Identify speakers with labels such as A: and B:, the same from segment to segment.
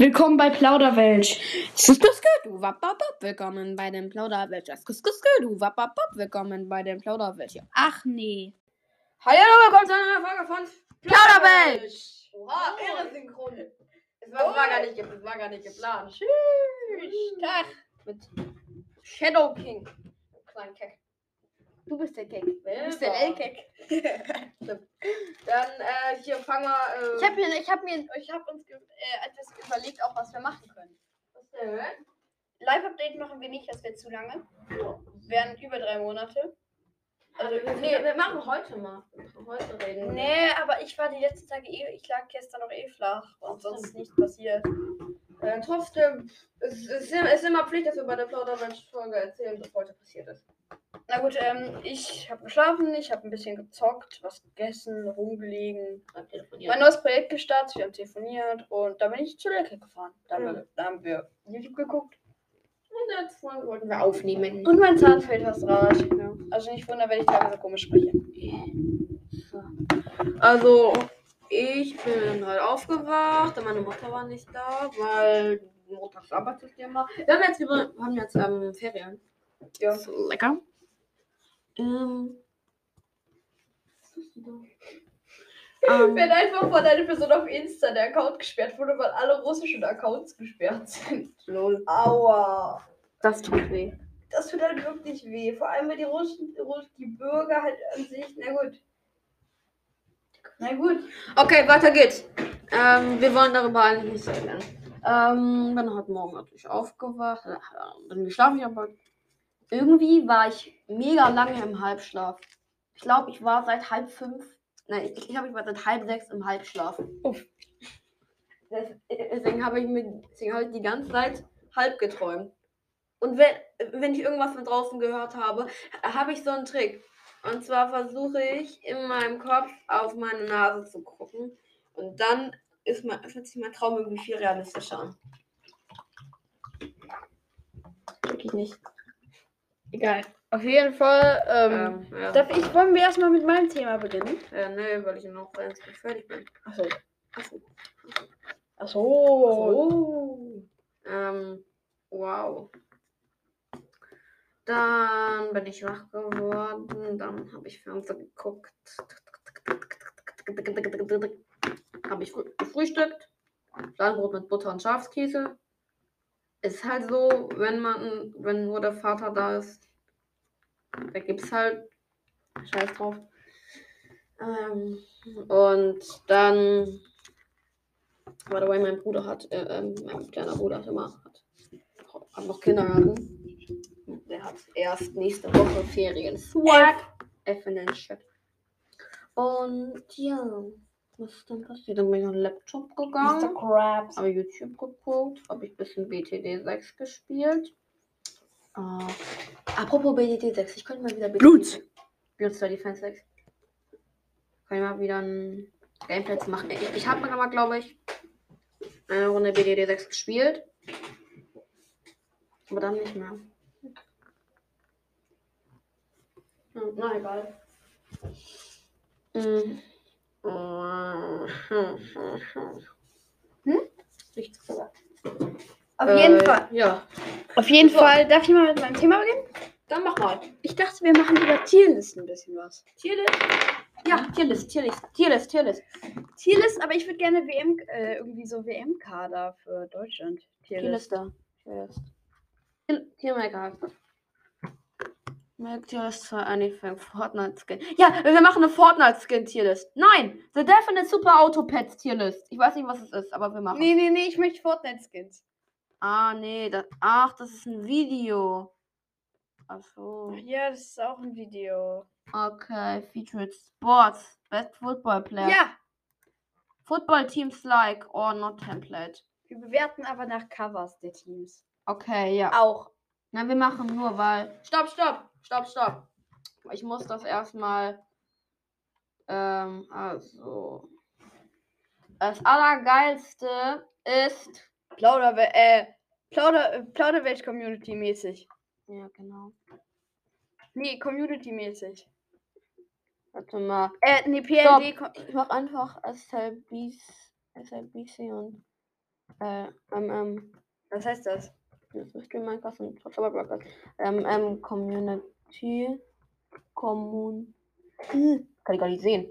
A: Willkommen bei Plauderwelt.
B: Skuskusku, wapapap, willkommen bei dem Plauderwelt. Skuskusku, wapapap, willkommen bei dem Plauderwelt. Ja.
A: Ach nee.
B: Hallo, willkommen zu einer neuen Folge von Plauderwelt. Oha, irre synchron. Es war, war, gar nicht, ge- es war gar nicht geplant. Tschüss. Tag. Mit Shadow King. Kleinen Keck.
A: Du bist der Keck.
B: Wer
A: bist der? L-Keck.
B: Dann äh, hier fangen wir. Äh,
A: Ich habe mir, ich habe mir, ich habe uns äh, etwas überlegt, auch was wir machen können.
B: was denn?
A: Live-Update machen wir nicht, das wäre zu lange. Wären über drei Monate.
B: Also, nee, wir machen heute mal. Heute reden. wir.
A: Nee, aber ich war die letzten Tage eh, ich lag gestern noch eh flach und sonst ist nichts passiert.
B: Äh, trotzdem, es ist, ist immer Pflicht, dass wir bei der Plaudermensch-Folge erzählen, was heute passiert ist.
A: Na gut, ähm, ich habe geschlafen, ich habe ein bisschen gezockt, was gegessen, rumgelegen. Mein neues Projekt gestartet, wir haben telefoniert und da bin ich zu Lecke gefahren. Da haben,
B: Mhm.
A: wir, da haben wir YouTube geguckt.
B: In der letzten Folge wollten wir aufnehmen.
A: Und mein Zahnfilterdraht. Ja. Also nicht wundern, wenn ich teilweise komisch spreche.
B: Also, ich bin halt aufgewacht, und meine Mutter war nicht da, weil montags Arbeitssystem war. Wir haben jetzt, über, haben jetzt ähm, Ferien.
A: Ja.
B: Ist lecker. Ähm. Was tust du da? Ähm,
A: Wenn einfach von deiner Person auf Insta der Account gesperrt wurde, weil alle russischen Accounts gesperrt sind.
B: lol.
A: Aua.
B: Das tut weh.
A: Das tut halt wirklich weh. Vor allem, weil die Russen, die Bürger halt an sich, na gut. Na gut.
B: Okay, weiter geht's. Ähm, wir wollen darüber eigentlich nicht reden. Ähm, bin heute Morgen natürlich aufgewacht. Bin geschlafen, aber irgendwie war ich mega lange im Halbschlaf. Ich glaube, ich war seit halb fünf. Nein, ich, ich glaube, ich war seit halb sechs im Halbschlaf.
A: Uff.
B: Deswegen habe ich mir deswegen habe ich die ganze Zeit halb geträumt. Und wenn, wenn ich irgendwas von draußen gehört habe, habe ich so einen Trick. Und zwar versuche ich in meinem Kopf auf meine Nase zu gucken. Und dann ist mein, fühlt sich mein Traum irgendwie viel realistischer an. Wirklich nicht.
A: Egal. Auf jeden Fall, ähm,
B: Ähm, ja.
A: darf ich, wollen wir erstmal mit meinem Thema beginnen?
B: äh, nee, weil ich noch ganz gut fertig bin.
A: Achso.
B: Achso.
A: Achso.
B: Oh. Ähm, wow. Dann bin ich wach geworden, dann habe ich Fernsehen geguckt. Habe ich frü- gefrühstückt. Fladenbrot mit Butter und Schafskäse. Ist halt so, wenn man, wenn nur der Vater da ist, da gibt's halt Scheiß drauf. Ähm, und dann By the way, mein Bruder hat, äh, ähm, mein kleiner Bruder hat immer, hat, hat noch Kindergarten. Der hat erst nächste Woche Ferien. Swag! F in den Chat. Und ja, was ist dann passiert? Dann bin ich auf den Laptop
A: Mr.
B: gegangen,
A: Krabs.
B: habe YouTube geguckt, habe ich ein bisschen BTD 6 gespielt. Äh, apropos BTD 6, ich könnte mal wieder BTD
A: Blut.
B: Blutz Defense 6. Kann ich mal wieder ein Gameplay zu machen. Ich, ich habe mal, glaube ich, eine Runde BDD 6 gespielt. Aber dann nicht mehr. Hm, na egal. Hm.
A: Hm?
B: Nichts gesagt.
A: Auf jeden
B: Äh,
A: Fall.
B: Ja,
A: Auf jeden
B: So.
A: Fall. Darf ich mal mit meinem Thema beginnen?
B: dann mach mal.
A: Ich dachte, wir machen über Tierlisten ein bisschen was.
B: Tierlist? Ja, Tierlist, Tierlist, Tierlist, Tierlist.
A: Tierlist, aber ich würde gerne WM, äh, irgendwie so WM-Kader für Deutschland. Tierlist.
B: Tierliste. Tierlist. Tier- Tiermaker. Make Tierlist für anything. Fortnite-Skin. Ja, wir machen eine Fortnite-Skin-Tierlist. Nein! The Definite Super Auto Pets Tierlist. Ich weiß nicht, was es ist, aber wir machen.
A: Nee, nee, nee, ich möchte Fortnite-Skins.
B: Ah, nee. Das, ach, das ist ein Video. Ach so.
A: Ja, das ist auch ein Video.
B: Okay. Featured Sports. Best Football Player.
A: Ja,
B: Football Teams like or not template.
A: wir bewerten aber nach Covers der Teams.
B: Okay, ja.
A: Auch.
B: Na, wir machen nur, weil. Stopp, stopp, stopp, stopp. Ich muss das erstmal. Ähm, also. Das Allergeilste ist.
A: Plauder, äh, Plauder, äh, Plauderwelt-Community mäßig.
B: Ja, genau.
A: Nee, Community-mäßig.
B: Warte mal.
A: Äh, nee, PLD. Ko-
B: Ich mach einfach SLBC, SLBC und Äh, ähm, ähm,
A: Was heißt das?
B: Das ist in Minecraft und Zauberblock. Ähm, ähm, Community. Kommun. Kann ich gar nicht sehen.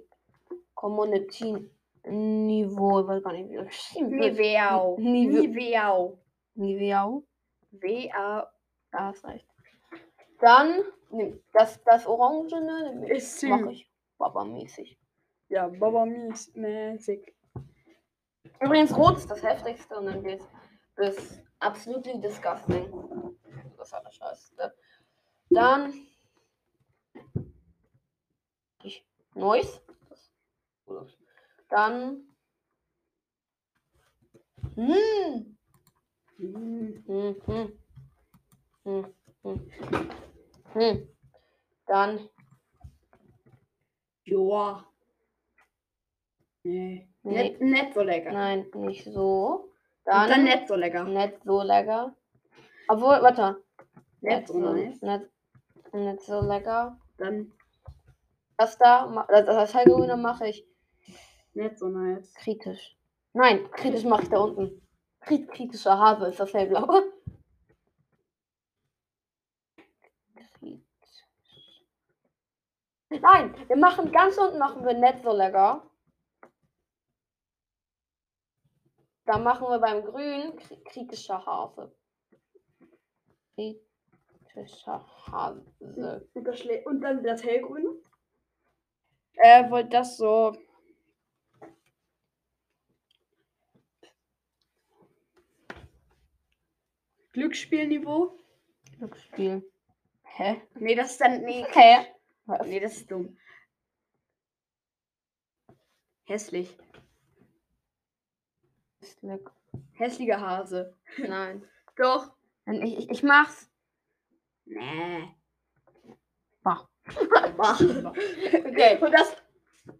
B: Community Niveau, ich weiß gar nicht, wie das geschrieben wird.
A: Niveau.
B: Nive-
A: Niveau.
B: Niveau.
A: W-A.
B: Da hast recht. Dann, das, das Orangene
A: Ist
B: mach ich Baba-mäßig.
A: Ja, Baba mäßig.
B: Übrigens, Rot ist das heftigste und dann geht's bis absolutely disgusting. Das hat der Scheiß. Dann. Ich. Gut. Dann. Hm.
A: Hm.
B: Hm, hm. Hm, hm. Hm. Dann.
A: Joa. Nee.
B: Nee.
A: Nicht, nicht so lecker.
B: Nein, nicht so.
A: Dann,
B: Dann,
A: nicht so lecker.
B: nicht so lecker. Obwohl, warte.
A: Nicht so nice.
B: Nicht, nicht so lecker.
A: Dann
B: Das da, das, das Halloween mache ich
A: nicht so nice.
B: kritisch. Nein, kritisch mache ich da unten. Krit kritischer Hase ist das hellblaue. Kritisch. Nein, wir machen ganz unten machen wir nicht so lecker. Da machen wir beim Grün kri- kritischer Hase. Kritischer Hase.
A: Überschlä Und dann das hellgrüne? Äh, wollte das so. Glücksspielniveau?
B: Glücksspiel. Hä?
A: Nee, das ist dann. Nee,
B: Hä?
A: Nee, das ist dumm. Hässlich.
B: Glück.
A: Hässlicher Hase.
B: Nein.
A: Doch.
B: Ich, ich, ich mach's.
A: Nee.
B: Bah.
A: okay. Und das,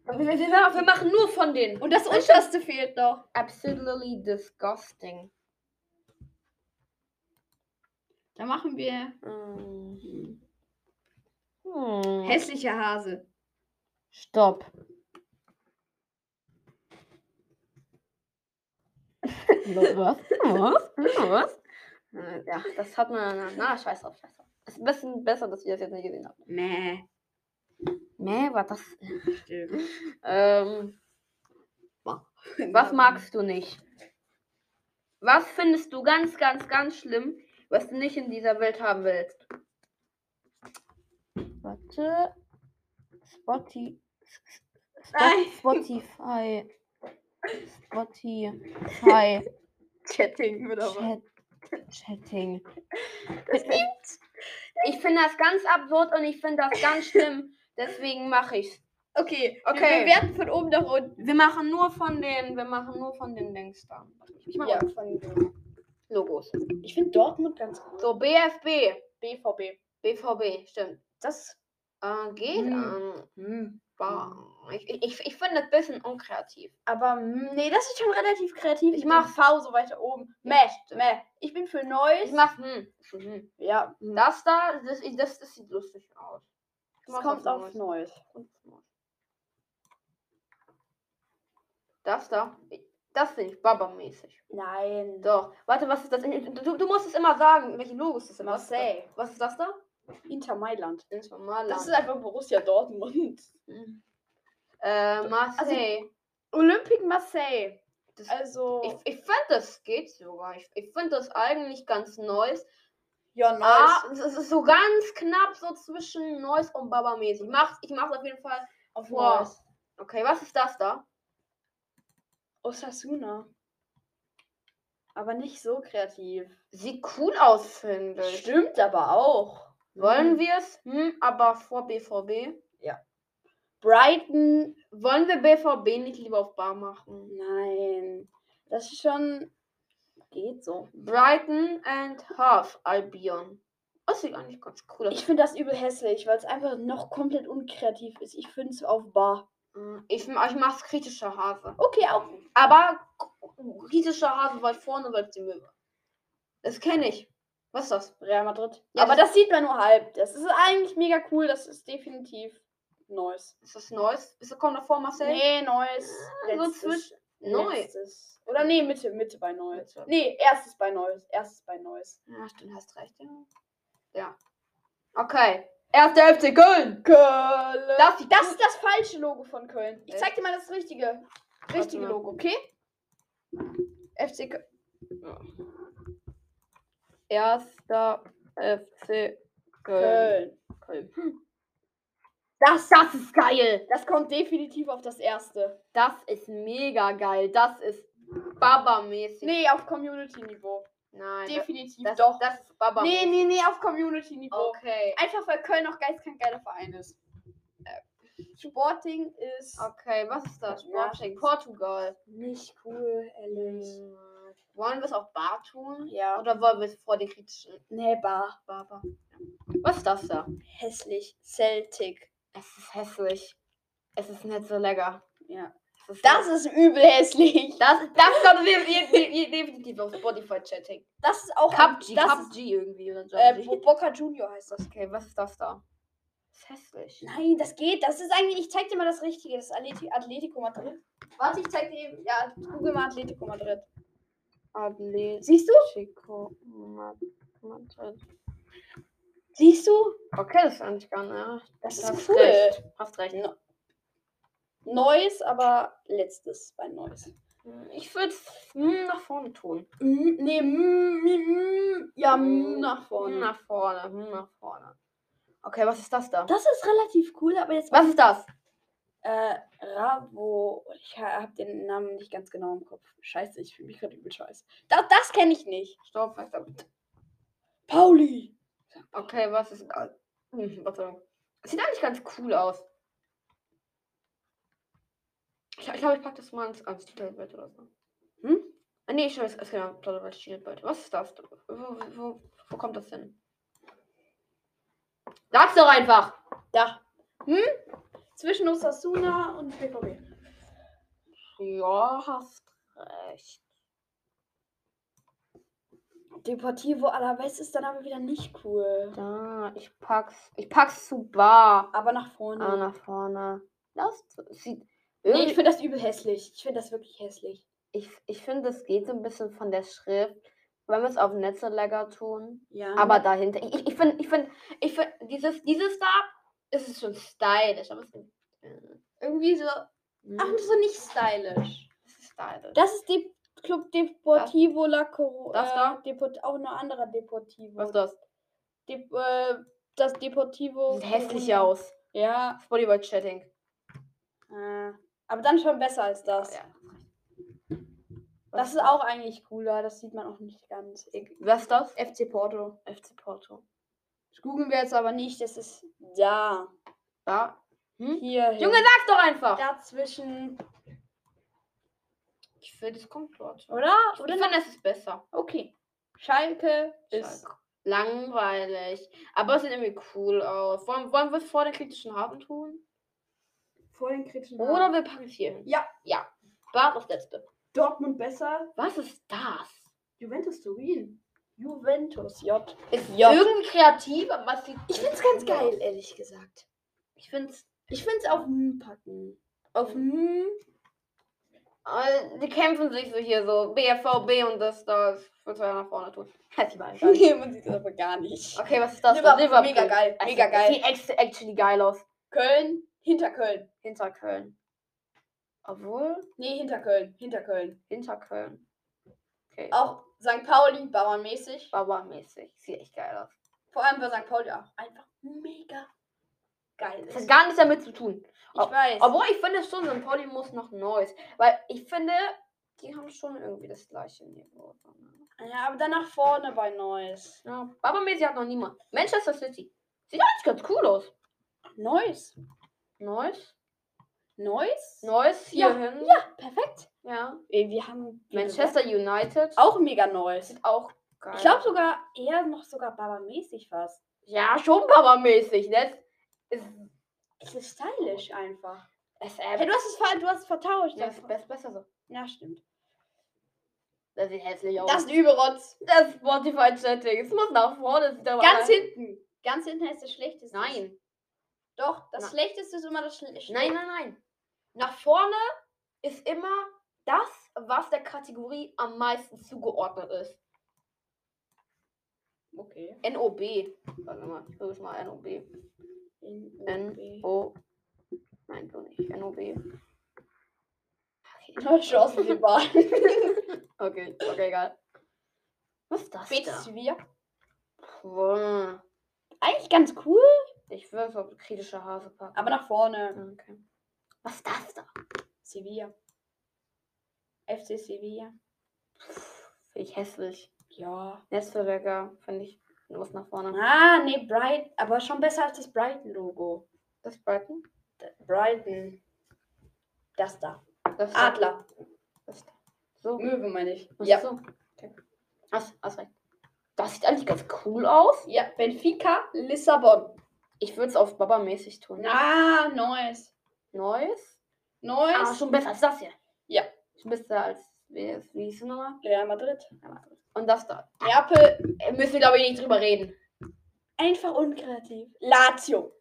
B: Wir, wir, wir machen nur von denen.
A: und das unterste fehlt noch.
B: Absolutely disgusting.
A: Da machen wir
B: Hm. Hm.
A: hässlicher Hase.
B: Stopp. Was? Was? Was? Äh, Ja, das hat man. Na, scheiß drauf, scheiß drauf. Ist ein bisschen besser, dass ihr das jetzt nicht gesehen habt.
A: Nee.
B: Nee, war das.
A: Stimmt.
B: Ähm, was magst du nicht? Was findest du ganz, ganz, ganz schlimm, was du nicht in dieser Welt haben willst? Warte. Spotify. Spotify. Spotify.
A: Chatting oder was?
B: Chat, Chatting. Ich finde das ganz absurd und ich finde das ganz schlimm. Deswegen mache ich's.
A: Okay,
B: Okay.
A: Wir bewerten von oben nach unten.
B: Wir machen nur von den, wir machen nur von den Dings da. Ich mache
A: Ja.
B: von den Logos.
A: Ich finde Dortmund ganz gut.
B: So, BFB.
A: BVB.
B: BVB, stimmt.
A: Das.
B: Äh, geht.
A: Hm.
B: Ähm, war, ich ich, ich, ich finde das ein bisschen unkreativ.
A: Aber mm, nee, das ist schon relativ kreativ.
B: Ich
A: Ich
B: mach-
A: mach V so weiter oben. Meh, meh. Ich bin für Neues.
B: Ich mach, hm. hm.
A: Ja, mm.
B: Das da, das, das, das sieht lustig aus. Ich
A: das kommt auf Neues.
B: Das da, das finde ich Baba-mäßig.
A: Nein.
B: Doch. Warte, was ist das? Du, du musst es immer sagen, welche Logos das immer
A: Marseille.
B: Was ist das da?
A: Inter Mailand.
B: Das, normal
A: Das ist einfach Borussia Dortmund.
B: Äh, Marseille.
A: Olympique Marseille.
B: das,
A: Also.
B: ich ich finde, das geht sogar. Ich, ich finde das eigentlich ganz nice.
A: ja,
B: Ah, es ist- es ist so ganz knapp so zwischen Neues und Baba-mäßig. Ich mach's, ich mach's auf jeden Fall.
A: Auf
B: vor.
A: Neues.
B: Okay, was ist das da?
A: Osasuna. Aber nicht so kreativ.
B: Sieht cool aus, finde ich.
A: Stimmt aber auch.
B: Wollen
A: Hm.
B: wir es? Hm, aber vor BVB.
A: Brighton.
B: Wollen wir BVB nicht lieber auf Bar machen?
A: Nein. Das ist schon. Geht so.
B: Brighton and Half Albion. Das sieht eigentlich ganz cool aus.
A: Ich finde das übel hässlich, weil es einfach noch komplett unkreativ ist. Ich finde es auf Bar.
B: Äh, Ich, ich mach's kritischer Hase.
A: Okay, auch.
B: Aber kritischer Hase weit vorne, weil es die Möwe. Das kenne ich. Was ist das?
A: Real Madrid.
B: Ja,
A: aber
B: das-
A: das sieht man nur halb. Das ist eigentlich mega cool. Das ist definitiv Neues.
B: Ist das Neues? Ist das kommt davor Marcel?
A: Nee, Neues.
B: so
A: Letztes.
B: zwischen. Neu.
A: letztes. Oder nee, Mitte, Mitte bei Neues.
B: Mitte.
A: Nee, erstes bei Neues. Erstes bei Neues.
B: Ja, stimmt, hast recht, ja. Ja. Okay. Erster FC Köln.
A: Köln.
B: Das,
A: Das, ist das falsche Logo von Köln. Ich zeig dir mal das richtige, richtige. Logo, okay? FC Köln.
B: Erster FC Köln.
A: Köln.
B: Köln.
A: Das,
B: Das ist geil.
A: das kommt definitiv auf das erste.
B: Das ist mega geil. Das ist Baba-mäßig.
A: Nee, auf Community-Niveau.
B: Nein.
A: Definitiv
B: das,
A: doch.
B: Das ist Baba.
A: nee, nee, nee, auf Community-Niveau.
B: Okay.
A: Einfach weil Köln noch geistkrank geiler Verein ist. Äh, Sporting ist
B: Okay, was ist das?
A: Ja,
B: Sporting Portugal.
A: nicht cool, ehrlich.
B: Wollen wir es auf Bar tun?
A: Ja.
B: Oder wollen wir es vor den kritischen
A: Nee, Bar.
B: Baba? Was ist das da?
A: Hässlich. Celtic.
B: Es ist hässlich. Es ist nicht so lecker.
A: Ja.
B: Ist
A: Das ist übel hässlich.
B: Das, das kommt de- de- de- definitiv auf Spotify-Chatting.
A: Das ist auch
B: PUBG,
A: das
B: PUBG irgendwie. Oder
A: Ist, äh, Boca Junior heißt das.
B: okay, was ist das da? Das ist hässlich.
A: Nein, das geht. Das ist eigentlich. Ich zeig dir mal das Richtige. Das ist Atleti Atletico Madrid. Warte, ich zeig dir eben. Ja, google mal Atletico Madrid.
B: Atletico
A: Siehst du?
B: Madrid.
A: Siehst du?
B: Okay, das ist eigentlich gar nicht.
A: Das
B: Du
A: ist cool.
B: recht. Hast recht.
A: No. Neues, aber letztes bei Neues.
B: Ich würde es nach vorne tun.
A: Mm, nee, mm, mm, mm, ja, mm,
B: Mm,
A: nach vorne.
B: Hm, Nach vorne, hm, nach vorne. Okay, was ist das da?
A: Das ist relativ cool, aber jetzt.
B: Was ist das?
A: Äh, Ravo. Ich ha- hab den Namen nicht ganz genau im Kopf. Scheiße, ich fühle mich gerade übel scheiße. Das, das kenne ich nicht.
B: Stopp, was da?
A: Pauli.
B: Okay, was ist das? Hm, warte. Sieht eigentlich ganz cool aus. Ich, ich glaube, ich packe das mal ans, ans Titelbild oder so.
A: Hm?
B: Ah, nee, ich schaue es genau Titelbild, Titelbild. Was ist das? Wo, wo, wo kommt das hin? Sag's doch einfach!
A: Da. Hm? Zwischen Osasuna und BVB.
B: Ja, hast recht.
A: Deportivo Alaves ist dann aber wieder nicht cool.
B: Da, ich pack's. Ich pack's zu bar.
A: Aber nach vorne.
B: Ah, nach vorne. Das sieht.
A: nee, ich finde das übel hässlich. Ich finde das wirklich hässlich.
B: ich, ich finde, es geht so ein bisschen von der Schrift. Wenn wir es auf Netzerlegger tun.
A: Ja.
B: Aber dahinter. Ich, ich finde, ich finde, ich finde, dieses, dieses da ist es schon stylisch. Aber es ist. Äh,
A: irgendwie so.
B: mm,
A: Ach, so nicht stylisch.
B: es ist stylisch.
A: Das ist die Club Deportivo La Coro.
B: Das
A: äh,
B: da?
A: Deport auch ein anderer Deportivo.
B: Was ist das?
A: Dep äh, das Deportivo.
B: Sieht hässlich aus.
A: Ja.
B: Spotify Chatting.
A: Äh, aber dann schon besser als das.
B: Ja.
A: Das ist auch eigentlich cooler. Das sieht man auch nicht ganz. Ich-
B: Was ist das?
A: FC Porto.
B: FC Porto.
A: Das googeln wir jetzt aber nicht. Das ist da.
B: Da. Hm?
A: Hier.
B: Junge, sag's doch einfach!
A: Dazwischen.
B: Es kommt dort.
A: Oder?
B: Ich
A: Oder?
B: finde, es ist besser.
A: Okay. Schalke ist.
B: Schalke. Langweilig. Aber es sieht irgendwie cool aus. Wollen, wollen wir es vor den kritischen Hafen tun?
A: Vor den kritischen.
B: Oder wir packen es hier hin?
A: Ja.
B: Ja. War das letzte.
A: Dortmund besser.
B: Was ist das?
A: Juventus Turin. Juventus J.
B: Ist
A: Ja.
B: irgendwie kreativ, aber es sieht.
A: Ich finde es
B: cool
A: ganz geil,
B: aus.
A: ehrlich gesagt.
B: Ich finde es.
A: Ich finde es auf M packen. Auf M.
B: Äh, die kämpfen sich so hier so. BFVB und das da. Ich würde es nach vorne tun. Hätte ich mal.
A: Nee, man sieht das aber gar nicht.
B: Okay, was ist das?
A: Liverpool, mega geil,
B: Es
A: mega geil.
B: Sieht actually geil aus.
A: Köln, hinter Köln.
B: Hinter Köln. Obwohl,
A: Nee, hinter Köln, hinter Köln.
B: hinter Köln. Okay.
A: Auch St. Pauli, Bauernmäßig.
B: Bauermäßig. Sieht echt geil aus.
A: Vor allem bei St. Pauli auch einfach mega geil
B: Das
A: ist.
B: hat gar nichts damit zu tun.
A: Ich weiß.
B: Obwohl ich finde schon, St. Pauli muss noch Neues. Weil ich finde, die haben schon irgendwie das gleiche Niveau.
A: ja, aber dann nach vorne bei Neues.
B: Ja, Bauermäßig hat noch niemand. Manchester City. Sieht eigentlich ganz cool aus.
A: Neues.
B: Neues.
A: Neues?
B: Neues
A: Ja,
B: hierhin.
A: Ja, perfekt.
B: ja.
A: Wir haben
B: Manchester United.
A: auch mega Neues.
B: Sieht auch geil.
A: Ich glaube sogar eher noch sogar Baba-mäßig fast.
B: Ja, schon Bauermäßig. Das ist.
A: Es ist stylisch einfach.
B: Es,
A: Hey, du hast es, ver du hast es vertauscht.
B: ja, ist best, besser so.
A: ja, stimmt.
B: Das sieht hässlich aus.
A: Das ist Überrotz.
B: das Spotify-Chatting. Es muss nach vorne.
A: Ganz
B: geil.
A: hinten. Ganz hinten ist das Schlechteste.
B: Nein.
A: Doch, das
B: Na-
A: Schlechteste ist immer das Schlechteste.
B: Nein, nein, nein. Nach vorne ist immer das, was der Kategorie am meisten zugeordnet ist.
A: Okay.
B: NOB. Warte mal, ich versuche mal NOB. N-O. Nein, so nicht. NOB.
A: Noch Chancen die Bahn.
B: Okay, okay, egal. Was ist das da?
A: Bezwier.
B: Puh.
A: Eigentlich ganz cool,
B: Ich es auf kritische Hase packen.
A: aber nach vorne.
B: Okay. Was ist das da?
A: Sevilla. FC Sevilla.
B: Finde ich hässlich.
A: Ja.
B: Netzverleger finde ich los nach vorne.
A: Ah, nee, Bright, aber schon besser als das Brighton-Logo.
B: Das Brighton?
A: Brighton. Das da.
B: Das da.
A: Adler.
B: Das da. So.
A: Möwe meine ich.
B: Was
A: Ja.
B: so? Okay. Hast, hast recht. Das sieht eigentlich ganz cool aus.
A: Ja, Benfica, Lissabon.
B: Ich würde es auf Baba-mäßig tun.
A: Ah, Neues.
B: Neues?
A: Neues.
B: Ah, schon besser als das hier.
A: Ja.
B: Schon besser als. Wie, wie hieß nochmal?
A: Real Madrid.
B: Ja, warte. Und das da.
A: Neapel,
B: Äh, Müssen wir, glaube ich, nicht drüber reden.
A: einfach unkreativ. Lazio.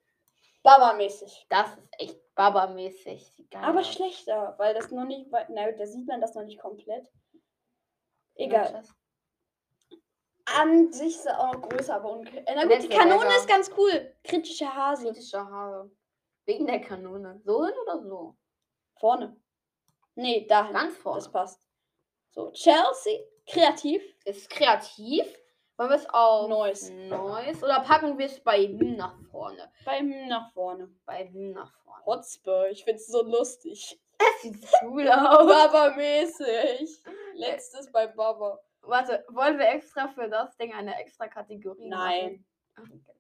A: Baba-mäßig.
B: Das ist echt Baba-mäßig.
A: Aber
B: aus.
A: schlechter, weil das noch nicht, weil- na, da sieht man das noch nicht komplett. Egal. An sich ist er auch noch größer, aber unkreativ. Na gut, die Kanone ist ganz cool. Kritische Hase.
B: Kritische Haare. Wegen der Kanone. So hin oder so?
A: Vorne. Nee, dahin.
B: Ganz vorne.
A: Das passt. So, Chelsea, kreativ.
B: ist kreativ. Wollen wir es auf
A: Neues.
B: Neues oder packen wir es bei hm nach vorne?
A: Beim nach vorne.
B: Bei hm nach vorne.
A: Hotspur, ich find's so lustig.
B: Das sieht cool aus.
A: Baba-mäßig. Letztes bei Baba.
B: Warte, wollen wir extra für das Ding eine extra Kategorie
A: Nein.
B: machen? Ach, okay.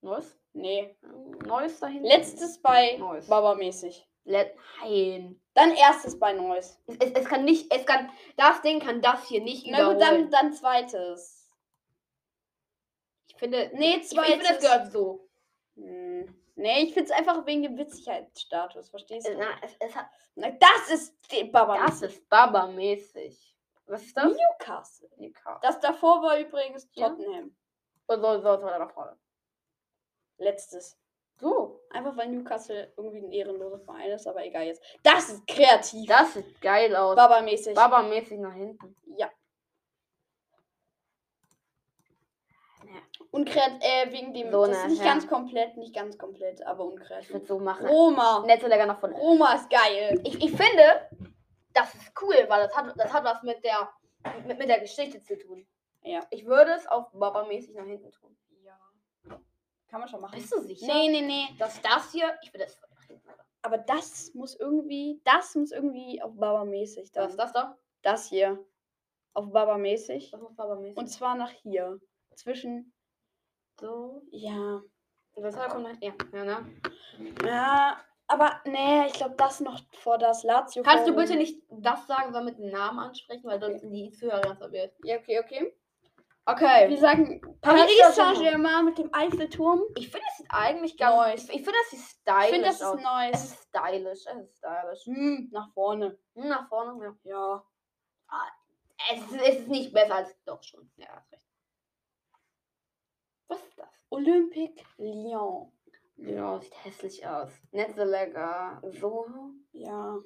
B: Neues?
A: Nee.
B: Neues dahin?
A: Letztes bei. Baba-mäßig.
B: Nein.
A: Dann erstes bei Neues.
B: Es, es, es kann nicht, es kann, das Ding kann das hier nicht
A: Na gut,
B: überholen.
A: dann, dann zweites.
B: ich finde,
A: Nee,
B: ich, ich finde, das
A: zweites.
B: gehört so.
A: Hm. Nee, ich find's einfach wegen dem Witzigkeitsstatus, verstehst du?
B: Na, es, es hat,
A: Na, das ist Baba.
B: das ist Baba-mäßig. Was ist das?
A: Newcastle.
B: Newcastle.
A: Das davor war übrigens
B: Ja.
A: Tottenham.
B: Und so, so, so, da vorne.
A: Letztes.
B: So.
A: Einfach weil Newcastle irgendwie ein ehrenloser Verein ist, aber egal jetzt. Das ist kreativ.
B: Das sieht geil aus.
A: Baba-mäßig.
B: Baba-mäßig nach hinten.
A: Ja. Unkreativ, äh, wegen dem.
B: So
A: das
B: eine,
A: ist nicht
B: ja.
A: ganz komplett, nicht ganz komplett, aber
B: Ich
A: unkreativ.
B: würde so machen.
A: Roma.
B: Netto lecker nach vorne.
A: Roma ist geil.
B: Ich, ich finde, das ist cool, weil das hat, das hat was mit der, mit, mit der Geschichte zu tun.
A: Ja.
B: Ich würde es auf Baba-mäßig nach hinten tun.
A: Kann man schon machen.
B: Bist du sicher?
A: Nee, nee, nee.
B: Dass das hier, ich würde das?
A: Aber das muss irgendwie, das muss irgendwie auf Baba-mäßig
B: Was ist das da?
A: Das hier. Auf Baba-mäßig.
B: Das muss Baba-mäßig.
A: Und zwar nach hier. Zwischen.
B: so.
A: Ja.
B: Und das kommt nach, ja, ja, ne?
A: Ja. Aber nee, ich glaube, das noch vor das Lazio.
B: Kannst du bitte nicht das sagen, sondern mit dem Namen ansprechen, weil sonst sind die Zuhörer ganz verwirrt.
A: Ja, okay, okay.
B: Okay.
A: Wir sagen
B: Paris
A: Paris
B: Saint-Germain.
A: Mit dem Eiffelturm.
B: Ich finde, es sieht eigentlich ganz.
A: Neues.
B: Ich, ich finde, das sieht stylisch
A: Ich finde, das ist
B: aus. Es ist stylisch. Es ist stylisch.
A: Hm, nach vorne.
B: Hm, Nach vorne, ja.
A: Ja.
B: Es ist, es ist nicht besser als. Doch schon. Ja, hast recht. Was ist das?
A: Olympique Lyon.
B: Ja, sieht hässlich aus. Nicht so lecker. So.
A: Ja.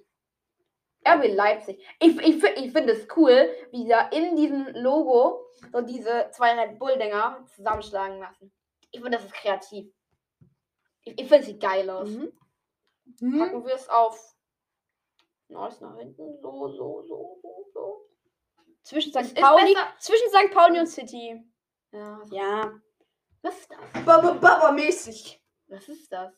B: RB Leipzig. Ich, ich, ich finde es cool, wie da in diesem Logo so diese zwei Red Bull-Dinger zusammenschlagen lassen. Ich finde, das ist kreativ. Ich, ich finde, es sieht geil aus.
A: Mhm.
B: Packen wir es auf. Neues nach hinten. So, so, so, so, so.
A: Zwischen St. Pauli. Zwischen St. Pauli und City.
B: Ja.
A: Ja.
B: Was ist das?
A: Baba-mäßig.
B: Was ist das?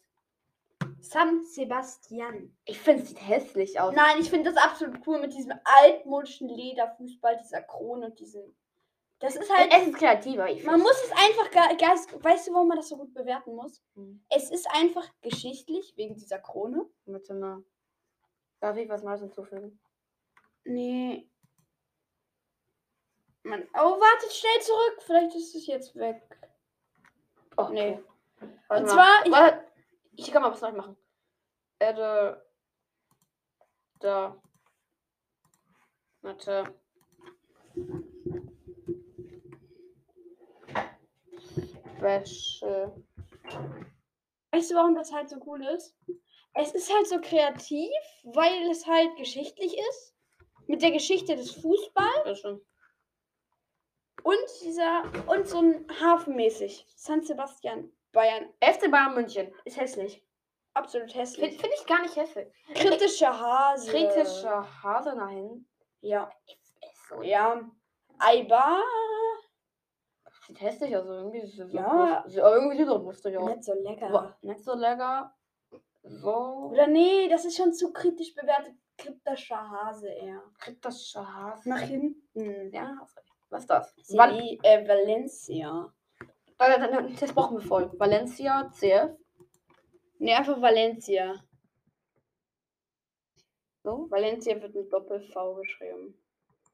A: San Sebastian.
B: Ich finde, es sieht hässlich aus.
A: Nein, ich finde das absolut cool mit diesem altmodischen Lederfußball, dieser Krone und diesem. Das ist halt.
B: es ist kreativer. Ich
A: Man muss es einfach. Ganz, weißt du, warum man das so gut bewerten muss?
B: Hm.
A: Es ist einfach geschichtlich wegen dieser Krone.
B: Warte mal. Darf ich was Neues hinzufügen?
A: Nee. Man, oh, wartet schnell zurück. Vielleicht ist es jetzt weg.
B: Oh,
A: Nee.
B: Warte
A: Und
B: mal.
A: zwar, ich,
B: ich kann mal was neu machen. Adde. Da. Warte. Wäsche.
A: weißt du, warum das halt so cool ist? Es ist halt so kreativ, weil es halt geschichtlich ist. Mit der Geschichte des Fußballs und dieser und so ein Hafenmäßig. San Sebastian, Bayern.
B: FC Bayern München.
A: Ist hässlich. Absolut
B: Finde
A: hässlich.
B: find ich gar nicht hässlich.
A: Kritischer Hase.
B: Kritischer Hase nach hinten.
A: Ja.
B: So.
A: Ja. Eibar.
B: Sieht hässlich aus. Irgendwie so
A: Ja.
B: lustig. Irgendwie sieht auch lustig aus.
A: Nicht so lecker.
B: Aber nicht so lecker. So.
A: Oder nee, das ist schon zu kritisch bewertet. Kritischer Hase eher.
B: Kritischer Hase.
A: Nach hinten.
B: Ja. Was ist das? Val
A: äh, Valencia.
B: Das brauchen wir voll. Valencia, CF.
A: Nee, einfach Valencia.
B: So.
A: Valencia wird mit Doppel-V geschrieben.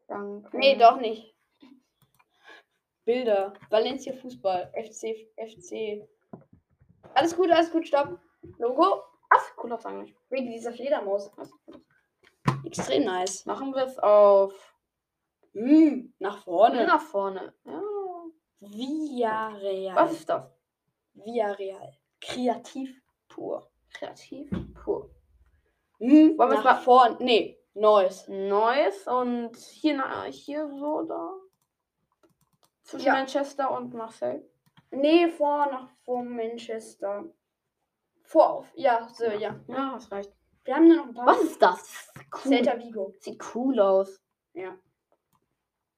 B: Danke.
A: Nee, doch nicht. Bilder. Valencia Fußball. FC, FC. Alles gut, alles gut, stopp. Logo.
B: Was? Cool aus eigentlich.
A: Wegen dieser Fledermaus.
B: Was?
A: Extrem nice.
B: Machen wir es auf.
A: Hm, nach vorne.
B: Nach vorne. Ja.
A: Villarreal.
B: Was ist das?
A: Villarreal. Kreativ pur.
B: Kreativ pur.
A: Hm,
B: Wollen wir es mal-
A: vorne. Nee, neues.
B: Neues und hier, na, hier so da. Zwischen
A: Ja.
B: Manchester und Marseille.
A: Nee, vor, nach vor Manchester. Vorauf. Ja, so, ja.
B: Ja, hast recht.
A: Wir haben nur noch ein paar.
B: Was ist das? das ist cool.
A: Celta Vigo.
B: Sieht cool aus.
A: Ja.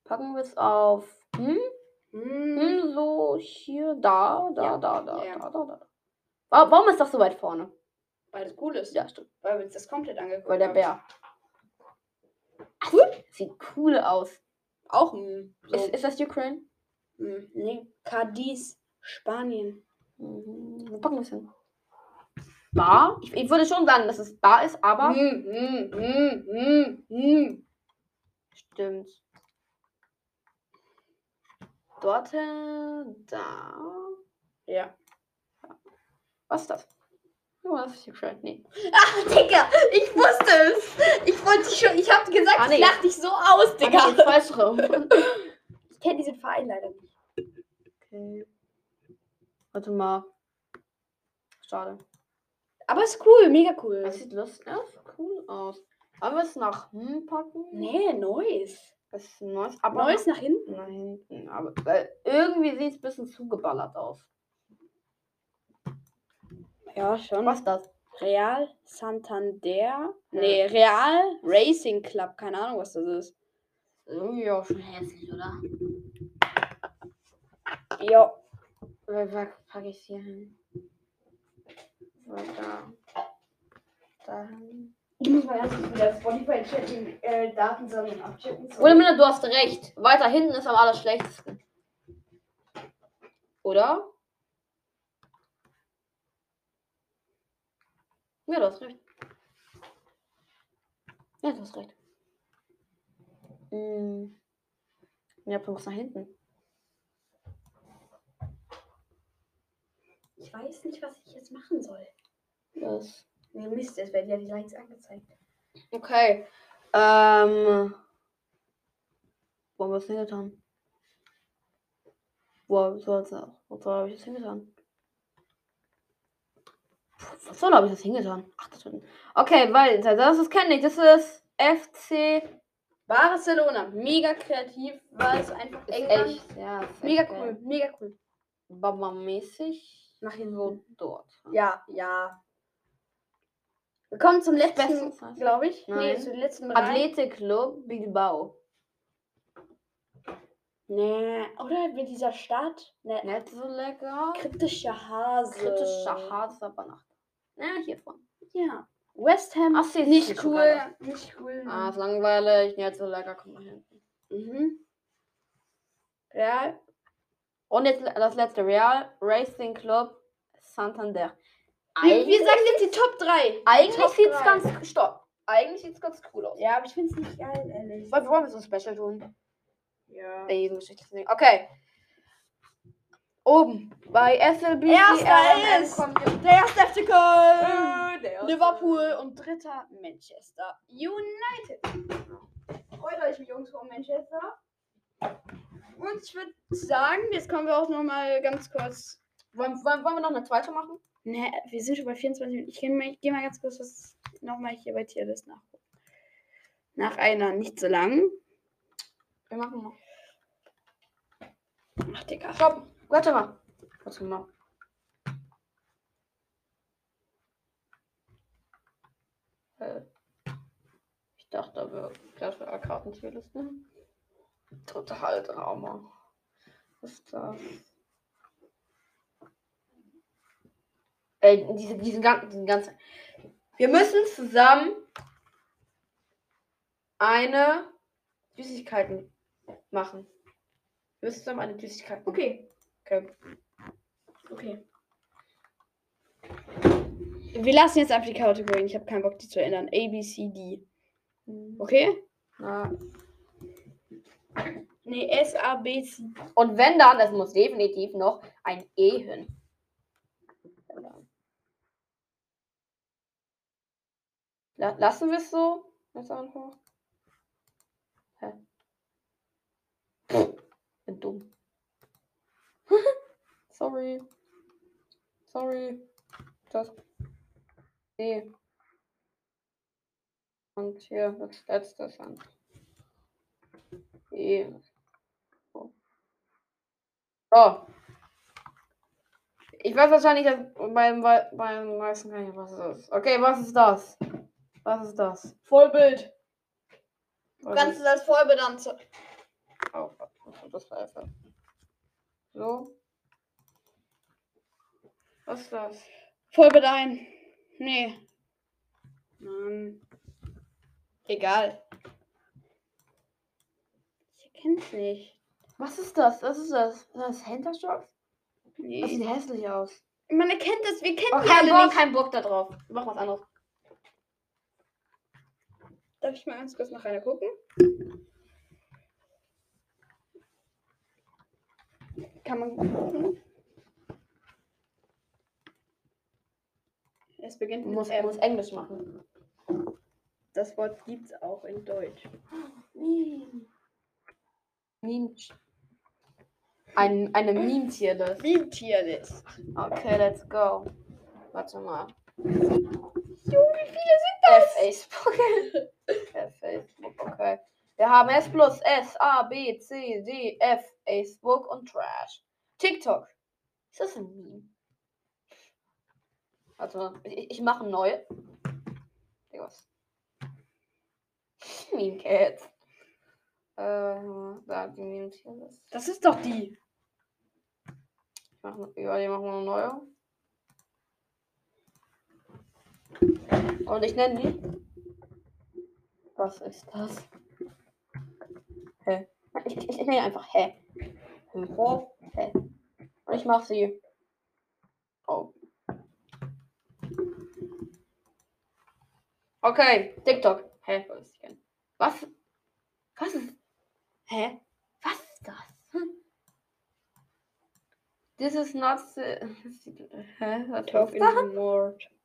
B: Packen wir es auf. Hm?
A: Hm.
B: Hm, so hier, da, da,
A: Ja,
B: da, da,
A: ja.
B: da, da, da. Wa- Warum ist das so weit vorne?
A: Weil das cool ist.
B: Ja, stimmt.
A: Weil wir uns das komplett angeguckt
B: Weil der
A: haben.
B: Bär. Cool. Sieht cool aus.
A: Auch ein. So.
B: Ist, ist das Ukraine?
A: Hm, nee. Cadiz, Spanien.
B: Mhm. Wo packen wir es hin? Da? Ich, ich würde schon sagen, dass es da ist, aber.
A: Hm, hm, hm, hm, hm.
B: Stimmt. Dort, da.
A: Ja.
B: Was ist das? Oh, das ist Ukraine. Nee.
A: Ach, Digga, ich wusste es. Ich wollte dich schon. Ich habe gesagt,
B: Ah, nee.
A: ich lach dich so aus,
B: Ah,
A: Digga.
B: nee, falsch rum.
A: Ich kenne diesen Verein leider nicht.
B: Okay. Warte mal. Schade.
A: Aber ist cool, mega cool.
B: Das sieht lustig sieht cool aus. Wollen wir es nach hm packen?
A: Nee, neues.
B: Das ist ein neues, aber
A: Neues nach hinten.
B: nach hinten. Aber weil irgendwie sieht es ein bisschen zugeballert aus.
A: Ja, schon.
B: Was ist das?
A: Real Santander. Nee, Real Racing Club. Keine Ahnung, was das ist.
B: Irgendwie auch schon hässlich, oder?
A: Ja.
B: Weil was packe ich hier hin? So, da. Dahin.
A: Ich muss mal erst wieder Spotify-Chatting äh, Datensammlung abchecken.
B: Oder Miller, du hast recht. Weiter hinten ist am allerschlechtesten. Oder? Ja, du hast recht. Ja, du hast recht. Hm. Ja, du musst nach hinten.
A: Ich weiß nicht, was ich jetzt machen soll.
B: Das.
A: Nee, Mist, es werden ja die Likes angezeigt.
B: Okay. Ähm. Wo haben wir es hingetan? Wo soll es auch? Wo habe ich das hingetan? Puh, Was soll habe ich das hingetan? Ach, das wird. Okay, weiter. Das ist kenne ich. Das ist FC.
A: Barcelona, mega kreativ, war es einfach
B: Ist
A: England.
B: echt. Ja, ist
A: Mega cool, mega cool.
B: Baba-mäßig.
A: Nach hinten.
B: So dort.
A: Ja, ja. Wir kommen zum letzten, glaube ich. Nee,
B: Nein.
A: zu den letzten Bereich.
B: Athletic Club Bilbao.
A: Nee, oder mit dieser Stadt? Nee,
B: Nicht so lecker.
A: kritischer Hase.
B: Kritischer Hase, aber nach. Ja, hier vorne.
A: Ja. West Ham.
B: Ach, sieht
A: nicht
B: nicht
A: cool.
B: geil
A: Nicht cool.
B: Ah, ist langweilig. Nicht so lecker. Komm mal hinten.
A: Mhm. Ja,
B: Und jetzt das letzte Real Racing Club Santander.
A: Wir, wir
B: Eigentlich,
A: sagen jetzt die Top 3.
B: eigentlich
A: Top
B: sieht's
A: drei.
B: ganz. Stopp. Eigentlich sieht's ganz cool aus.
A: Ja, aber ich finde es nicht geil, ehrlich.
B: Wollen wollen wir so ein Special tun?
A: Ja.
B: Bei jedem geschichtlichen Ding. Okay. Oben. Bei SLB.
A: Erster ist
B: kommt
A: der erste FC Köln.
B: der erste.
A: Liverpool und dritter Manchester United. Freut euch, Jungs von Manchester. Und ich würde sagen, jetzt kommen wir auch noch mal ganz kurz.
B: Wollen, wollen, wollen wir noch eine zweite machen?
A: Ne, wir sind schon bei 24 Minuten. Ich gehe mal, ich geh mal ganz kurz was nochmal hier bei Tierlist nachgucken. Nach einer nicht so langen.
B: Wir machen noch.
A: Ach, Digga.
B: Stopp. Warte mal. Warte mal. Äh, Ich dachte, wir das wäre Kartentierliste. Total Drama. Was ist das? Ey, diese, diesen ganzen, diesen ganzen. Wir müssen zusammen eine Süßigkeiten machen. Wir müssen zusammen eine Süßigkeit machen.
A: Okay.
B: Okay.
A: Okay. Wir lassen jetzt einfach die Kategorien. Ich habe keinen Bock, die zu ändern. A, B, C, D. Okay?
B: Na.
A: Nee, S, A, B, C.
B: Und wenn dann, es muss definitiv noch ein E hin. La lassen wir es so? Jetzt einfach. Hä? Bin dumm. Sorry. Sorry. Das. E. Und hier das letzte dann. E. So. So. Ich weiß wahrscheinlich, dass beim, beim meisten gar nicht, was ist. Okay, was ist das? Was ist das?
A: Vollbild.
B: Was ist-
A: als Vollbild anzeigen.
B: Oh, das für Elfe? So. Was ist das?
A: Vollbild ein. Nee. Mann. Egal. Ich erkenn's nicht.
B: Was ist das? Was ist das? Ist das Hinterstock? Das
A: Nee.
B: sieht hässlich aus.
A: Man erkennt das. Wir kennen
B: Oh,
A: die
B: kein
A: alle
B: Bock,
A: nicht.
B: kein Bock da drauf. Mach was anderes.
A: Darf ich mal ganz kurz nach einer gucken? Kann man gucken? Es beginnt mit
B: musst,
A: F.
B: musst Englisch machen.
A: Das Wort gibt's auch in Deutsch.
B: Meme. Ein, eine Meme-Tierlist.
A: Wie Tierlist.
B: Okay, let's go. Warte mal.
A: Junge, wie viele sind
B: F Facebook. F Facebook, okay. Wir haben S plus S, A, B, C, D, F, Facebook und Trash. TikTok. Ist das ein Meme? Also, ich, ich mache neu. Was? Meme Cats. Äh.
A: Das ist doch die.
B: Ich mach, ja, die machen wir eine neue. Und ich nenne die. Was ist das? Hä? Ich, ich, ich nenne einfach Hä. Hä? Hä. Und ich mach sie. Oh. Okay, TikTok. Hä? Was ist denn? Was? Was ist. Hä? Was ist das? Hm. This is not the. Hä? Was
A: Talk
B: ist das?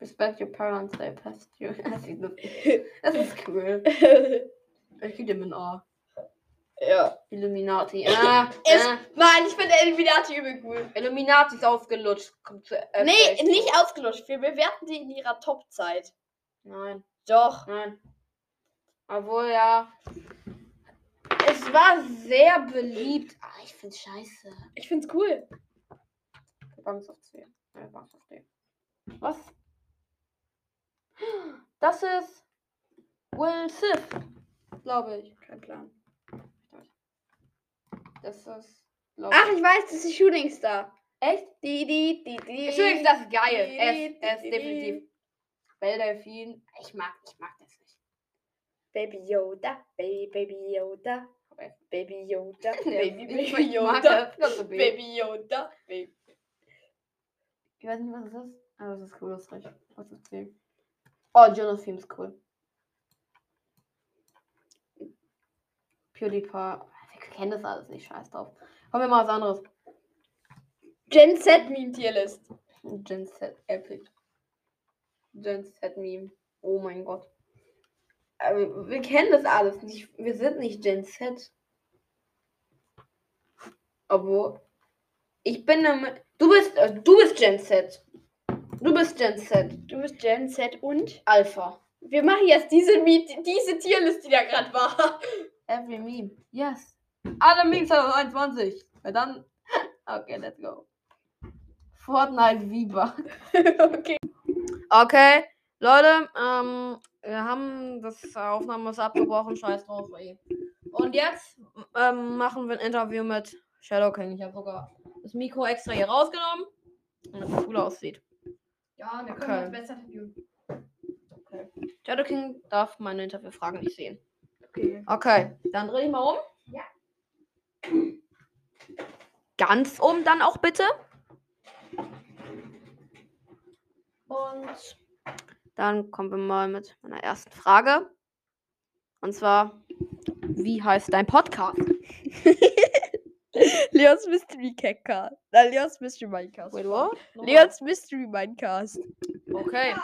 B: Respect your parents, they passed you. Das ist ist cool. Ich gebe dem ein A.
A: ja.
B: Illuminati. Ah,
A: Es,
B: ah.
A: Mann, ich finde Illuminati übel cool.
B: Illuminati ist ausgelutscht. Kommt zu F
A: Nee, nicht ausgelutscht. Wir bewerten die in ihrer Top-Zeit.
B: Nein,
A: Doch.
B: nein. Obwohl, ja. Es war sehr beliebt. Ah, ich find's scheiße.
A: Ich find's cool.
B: Banks auf C. Auf D. Was? Das ist Will Sith, glaube ich.
A: Kein Plan.
B: Das ist.
A: Ach, ich weiß, das ist die Shooting Star.
B: echt?
A: Die, die, die, die.
B: Entschuldigung, das ist geil.
A: die,
B: Es, es ist
A: die,
B: definitiv. Belldelfin. Ich mag, ich mag das nicht.
A: Baby Yoda, Baby, Baby Yoda. Baby Yoda, Baby, Baby Yoda,
B: das. Das.
A: Baby Yoda, Baby.
B: Ich weiß nicht, was es ist. Aber es ist cool, das ist recht. Was ist C? Oh, Jonas Theme ist cool. PewDiePie. Wir kennen das alles nicht. Scheiß drauf. Kommen wir mal was anderes.
A: Gen Z Meme Tierlist.
B: Gen Z Epic. Gen Z Meme. Oh mein Gott. Aber wir kennen das alles nicht. Wir sind nicht Gen Z. Obwohl. Ich bin. Du bist. Äh, du bist Gen Z. Du bist Gen Z.
A: Du bist Gen Z und?
B: Alpha.
A: Wir machen jetzt diese, diese Tierliste, die da gerade war.
B: Every meme. Yes. Alle Memes 2021. Ja, dann. Okay, let's go. Fortnite Viva.
A: okay.
B: Okay, Leute, ähm, wir haben das Aufnahme ist abgebrochen, scheiß drauf, ey. Und jetzt ähm, machen wir ein Interview mit Shadow King. Ich habe sogar das Mikro extra hier rausgenommen, damit es cool aussieht.
A: Ja, wir
B: können uns
A: besser interviewen.
B: Okay. Shadow King darf meine Interviewfragen nicht sehen.
A: Okay.
B: Okay, dann dreh ich mal um.
A: Ja.
B: Ganz um dann auch bitte. Und dann kommen wir mal mit meiner ersten Frage. Und zwar, wie heißt dein Podcast?
A: Leons Mystery Cast. Nein, Leons Mystery Minecast.
B: Wait, what?
A: Leons Mystery Minecast.
B: Okay.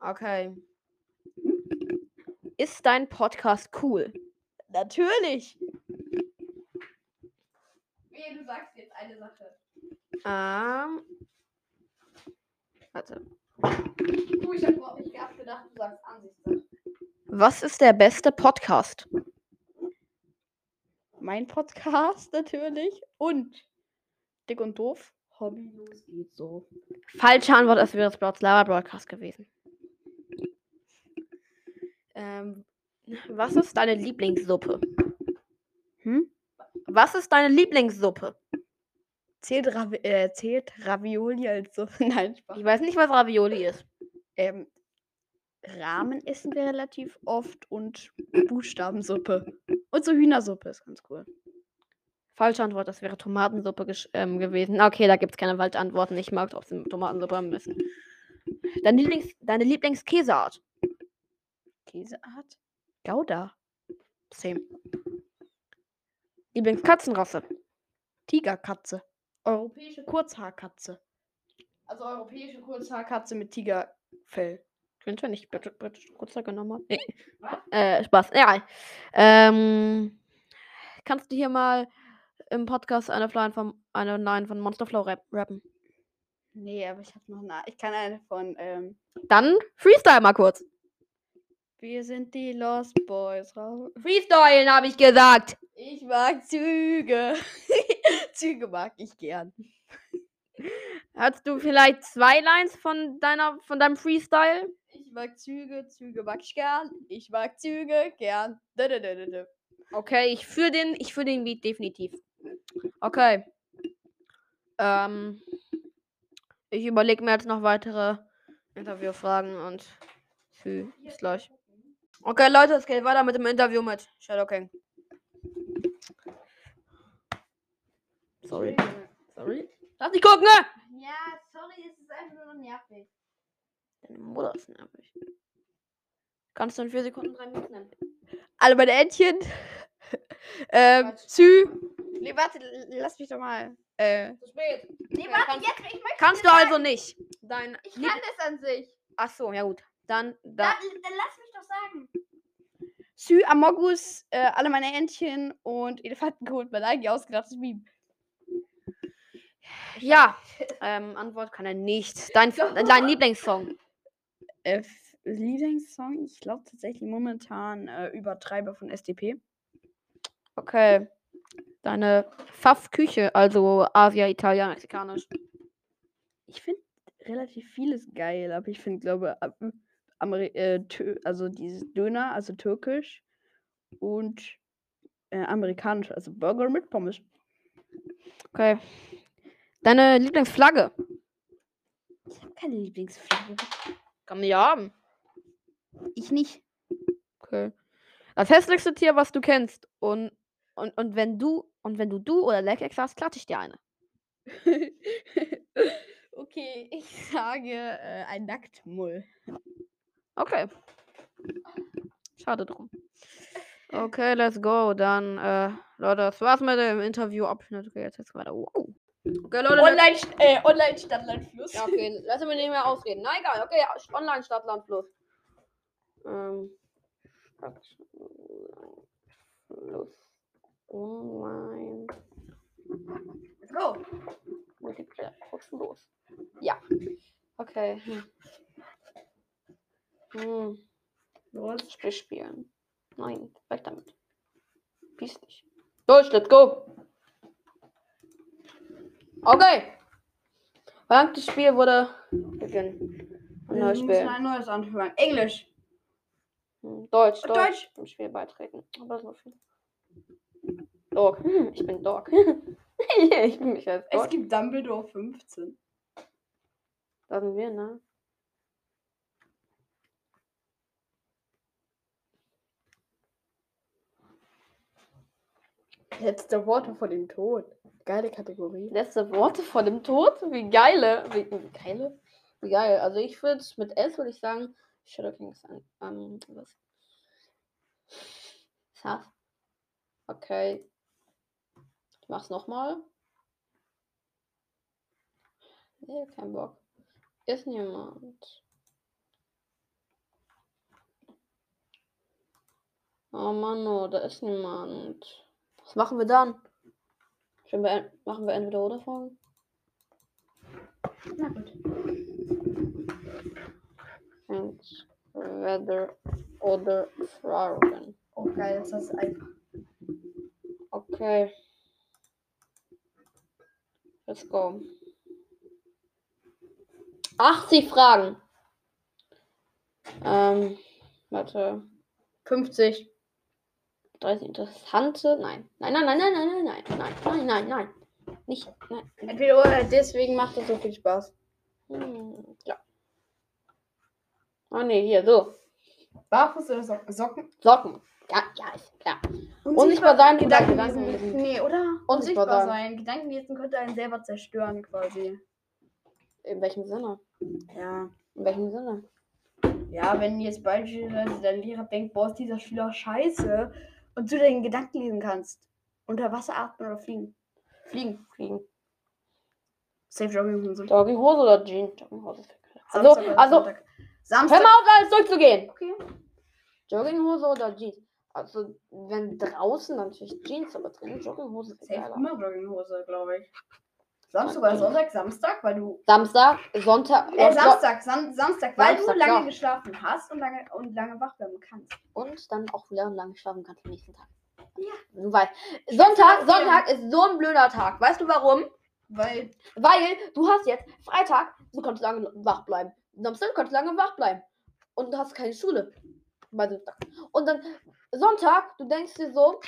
B: Okay. Ist dein Podcast cool?
A: Natürlich. Wehe, du sagst jetzt eine Sache.
B: Ähm. Warte.
A: Du, ich hab, ich hab gedacht, du sagst Ansichtssache.
B: Was ist der beste Podcast?
A: Mein Podcast natürlich. Und Dick und Doof. Hobbylos geht so.
B: Falsche Antwort, es wäre das Lava Broadcast gewesen. Ähm, was ist deine Lieblingssuppe?
A: Hm?
B: Was ist deine Lieblingssuppe?
A: Zählt, Ravi äh, zählt Ravioli als so? Nein, Spaß.
B: Ich weiß nicht, was Ravioli ist.
A: Ähm, Ramen essen wir relativ oft und Buchstabensuppe. Und so Hühnersuppe ist ganz cool.
B: Falsche Antwort, das wäre Tomatensuppe ähm, gewesen. Okay, da gibt es keine falschen Antworten. Ich mag trotzdem Tomatensuppe am besten. Deine, Lieblings deine Lieblingskäseart?
A: Käseart? Gouda.
B: Same. Lieblingskatzenrasse?
A: Tigerkatze. Europäische Kurzhaarkatze. Also europäische Kurzhaarkatze mit Tigerfell.
B: Klingt, wenn ich britisch, kurzer genommen habe.
A: Was?
B: Äh, Spaß. Ja. Ähm, kannst du hier mal im Podcast eine Line von, eine Line von Monsterflow rap rappen?
A: Nee, aber ich hab noch eine. Ich kann eine von. Ähm,
B: Dann Freestyle mal kurz.
A: wir sind die Lost Boys. Ra-
B: Freestyle, habe ich gesagt.
A: Ich mag Züge. Züge mag ich gern.
B: Hast du vielleicht zwei Lines von deiner, von deinem Freestyle?
A: Ich mag Züge, Züge mag ich gern. Ich mag Züge gern.
B: Okay, ich fühle den, ich fühle den Beat definitiv. Okay. Ähm, ich überlege mir jetzt noch weitere Interviewfragen und bis gleich. Okay, Leute, es geht weiter mit dem Interview mit Shadow King. Sorry. Sorry. Lass dich gucken! ne?
A: Ja, sorry, es ist einfach nur nervig.
B: Deine Mutter ist nervig. Kannst du in vier Sekunden drei Minuten nennen?
A: Alle meine Entchen. ähm. Zü. Nee, warte, lass mich doch mal. Äh.
B: Zu spät.
A: Nee,
B: Ja, kannst-
A: jetzt, ich möchte.
B: Kannst du also nicht. Dein
A: Ich
B: Lieb-
A: kann das an sich.
B: Ach so, ja gut. Dann, da,
A: Dann, dann lass mich doch sagen. Sü, Amogus, äh, alle meine Entchen und Elefantenkot, mein eigentlich ausgedachtes Meme.
B: ja. Ähm, Antwort kann er nicht. Dein, dein Lieblingssong.
A: Äh, Lieblingssong, ich glaube tatsächlich momentan äh, Übertreiber von SDP.
B: Okay. Deine Pfaff-Küche, also Asia, Italien, Mexikanisch.
A: Ich finde relativ vieles geil, aber ich finde, glaube Ameri äh, also dieses Döner, also türkisch und äh, amerikanisch, also Burger mit Pommes.
B: Okay. Deine Lieblingsflagge.
A: Ich habe keine Lieblingsflagge.
B: Kann man ja haben.
A: Ich nicht.
B: Okay. Das hässlichste Tier, was du kennst. Und, und, und wenn du und wenn du du oder Leckex hast, klatsche ich dir eine.
A: okay, ich sage äh, ein Nacktmull.
B: Okay. Schade drum. Okay, let's go. Dann, äh, Leute, das war's mit dem Interview-Abschnitt. Okay, jetzt geht's weiter. Wow. Okay, Leute.
A: Online, äh, Online Stadtlandfluss.
B: Ja, okay, lass mich nicht mehr ausreden. Na egal, okay, online Stadtlandfluss. Ähm. Stadtlandfluss. Online.
A: Let's go.
B: los. Ja. Okay. Hm. Hm.
A: Los.
B: Spiel spielen. Nein, weg damit. Peace dich. Durch, let's go. Okay. Verlangtes Spiel wurde beginnen. Ein neues Spiel.
A: ein neues anhören. Englisch.
B: Hm, Deutsch, Deutsch.
A: Deutsch.
B: Im Spiel beitreten. Aber so viel. Dog. Hm, Ich bin Dog. ich bin mich als
A: Es
B: Dog.
A: gibt Dumbledore 15.
B: Da sind wir, ne?
C: Letzte Worte vor dem Tod. Geile Kategorie.
B: Letzte Worte vor dem Tod? Wie geile. Wie, wie geile? Wie geil. Also ich würde mit S würde ich sagen, Shadow King sagen. Ähm, was? Was? Okay. Ich mach's nochmal. Nee, kein Bock. Ist niemand. Oh Mann, oh, da ist niemand. Was machen wir dann? Wir, machen wir entweder oder Fragen?
A: Na gut.
B: Entweder oder Fragen.
A: Geil, das ist einfach.
B: Okay. Let's go. 80 Fragen. Ähm, warte.
C: 50.
B: 30 interessante. Nein. Nein, nein, nein, nein, nein, nein, nein, nein, nein, nein, nein. Nicht. Nein.
C: Entweder oder, deswegen macht das so viel Spaß.
B: Hm, ja. Oh ne, hier, so.
A: Barfuß oder Socken? Socken?
B: Socken. Ja, ja, ist klar. Unsichtbar sein,
A: Gedanken
B: Gedanken
A: lesen. Nee, oder?
B: Unsichtbar
A: Unsichtbar
B: sein.
A: sein. Gedanken lesen könnte einen selber zerstören, quasi.
B: In welchem Sinne?
A: Ja.
B: In welchem Sinne?
A: Ja, wenn jetzt beispielsweise der Lehrer denkt, boah, ist dieser Schüler scheiße und du den Gedanken lesen kannst. Unter Wasser atmen oder fliegen.
B: Fliegen. Fliegen.
A: Safe Jogginghose.
B: Jogginghose oder Jeans? Jogginghose. Also,
A: Samstag oder
B: also,
A: Sonntag.
B: hör
A: Samstag.
B: mal auf, alles durchzugehen.
A: Okay.
B: Jogginghose oder Jeans? Also, wenn draußen natürlich Jeans, aber drin Jogginghose ist
A: Safe immer Jogginghose, glaube ich. Samstag oder Sonntag? Samstag, weil du.
B: Samstag, Sonntag.
A: Äh, Samstag, Sam Samstag, weil
B: Samstag,
A: du lange
B: ja.
A: geschlafen hast und lange, und lange wach bleiben kannst.
B: Und dann auch wieder lang schlafen kannst am nächsten Tag.
A: Ja.
B: Du weißt. Sonntag. Sonntag ist so ein blöder Tag. Weißt du warum?
A: Weil.
B: Weil du hast jetzt Freitag, du kannst lange wach bleiben. Samstag kannst du lange wach bleiben. Und du hast keine Schule. Und dann Sonntag, du denkst dir so,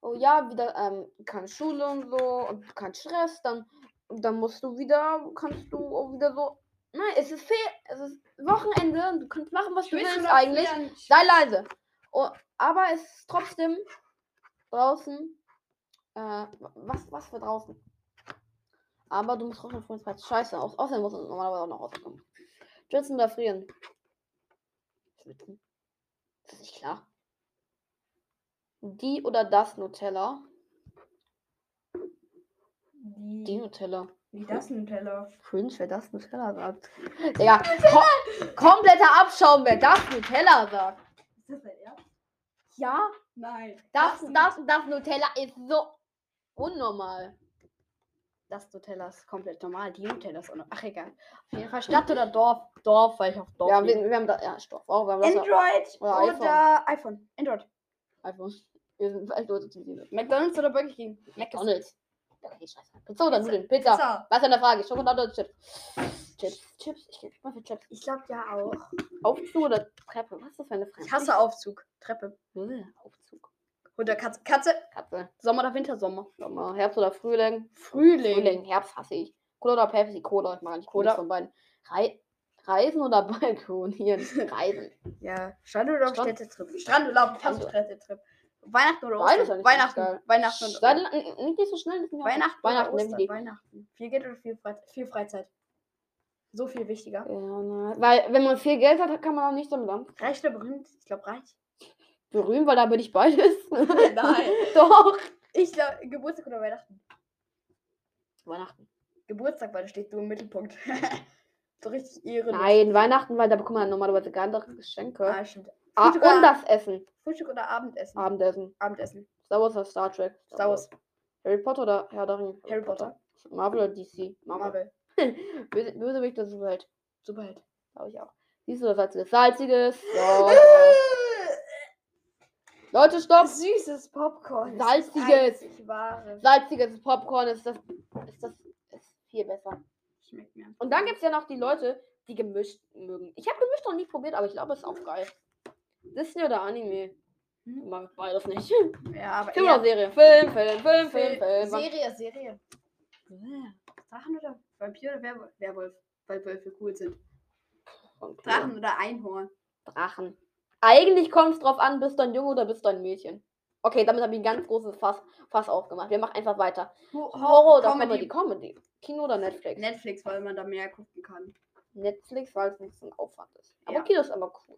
B: oh ja, wieder ähm, keine Schule und so und kein Stress, dann, dann musst du wieder, kannst du auch wieder so. Nein, es ist Fe es ist Wochenende und du kannst machen, was du willst eigentlich. Sei leise. Oh, aber es ist trotzdem draußen. Äh, was, was für draußen? Aber du musst trotzdem Bett. Scheiße. Aus, außerdem muss es normalerweise auch noch rauskommen. Schwitzen oder frieren? Schwitzen. Ist das nicht klar? Die oder das Nutella? Die
A: Die,
B: Nutella.
A: wie das Nutella.
B: Cringe, wer das Nutella sagt. Digga, ko kompletter Abschaum, wer das Nutella sagt.
A: Ist das dein Ernst?
B: Ja,
A: Nein.
B: das, das, das Nutella ist so unnormal.
C: Das Nutella ist komplett normal. Die Nutella ist noch. Ach, egal. Auf jeden Fall Stadt oder Dorf? Dorf, weil ich auf Dorf
B: Ja, wir, wir haben da, ja, Stoff. Auch, wir haben das
A: Android
B: Oder
A: oder,
B: iPhone.
A: iPhone. Android.
B: iPhone. Wir sind diese.
C: McDonalds oder Burger King?
B: McDonalds. Okay, scheiße. Pizza oder Nudeln? Pizza.
A: Pizza.
B: Was ist eine Frage? Schokolade oder Chips? Chips. Chips. Ich gebe mal für Chips.
A: Ich glaube ja auch.
B: Aufzug oder Treppe? Was ist das für eine Frage?
C: Ich hasse Aufzug. Treppe.
B: Aufzug.
C: Oder Katze. Katze.
B: Katze.
C: Sommer oder Wintersommer?
B: Sommer. Herbst oder Frühling?
C: Frühling.
B: Frühling. Herbst hasse ich. Cola oder Pepsi? Cola. Ich mag nicht
C: Cola.
B: Von beiden. Rei Reisen oder Balkonieren? Reisen.
C: Ja, Strandurlaub,
B: Strand-
C: Städtetrip. Strandurlaub,
B: Also-
C: Städtetrip. Weihnachten oder Ostern? Weihnachten. Weihnachten. und
B: Sei la- n- nicht so schnell. auch-
C: Weihnachten,
B: Weihnachten.
C: Ostern. Weihnachten. Viel Geld oder viel Freizeit? Viel Freizeit. So viel wichtiger.
B: Ja, ne. Weil, wenn man viel Geld hat, kann man auch nichts damit an.
C: Reich oder berühmt? Ich glaube reich.
B: Berühmt, weil da bin ich beides.
C: Nein.
B: Doch.
C: Ich glaube Geburtstag oder Weihnachten.
B: Weihnachten.
C: Geburtstag, weil da steht du im Mittelpunkt. so richtig Ehre.
B: Nein, Weihnachten, weil da bekommt man normalerweise gar andere Geschenke.
C: Ah, stimmt.
B: Ah, und das Essen.
C: Frühstück oder Abendessen?
B: Abendessen.
C: Abendessen.
B: Star Wars oder Star Trek?
C: Star Wars.
B: Harry Potter oder Herr der Ringe?
C: Harry Potter.
B: Marvel oder DC?
C: Marvel.
B: Böse- Bösewicht oder Superheld?
A: Superheld.
B: Glaube ich auch. Siehst du, das salziges? Salziges. So. Leute, stopp!
A: Süßes Popcorn.
B: Salziges. Salziges Popcorn ist das, ist das ist viel besser.
A: Schmeckt mir.
B: Und dann gibt es ja noch die Leute, die gemischt mögen. Ich habe gemischt noch nie probiert, aber ich glaube, es ist auch geil. Disney oder Anime?
A: Hm?
B: Mag beides nicht.
A: Ja, aber
B: Film oder Serie? Film, Film, Film, Film,
A: Film-. Serie, Serie. Drachen oder Vampir oder Werwolf? Werwolf. Weil Wölfe cool sind. Drachen oder Einhorn.
B: Drachen. Eigentlich kommt es drauf an, bist du ein Junge oder bist du ein Mädchen. Okay, damit habe ich ein ganz großes Fass, Fass aufgemacht. Wir machen einfach weiter. Horror oder Comedy? Comedy. Kino oder Netflix?
A: Netflix, weil man da mehr gucken kann.
B: Netflix, weil es nicht so ein Aufwand ist. Aber
A: Ja.
B: Kino ist aber cool.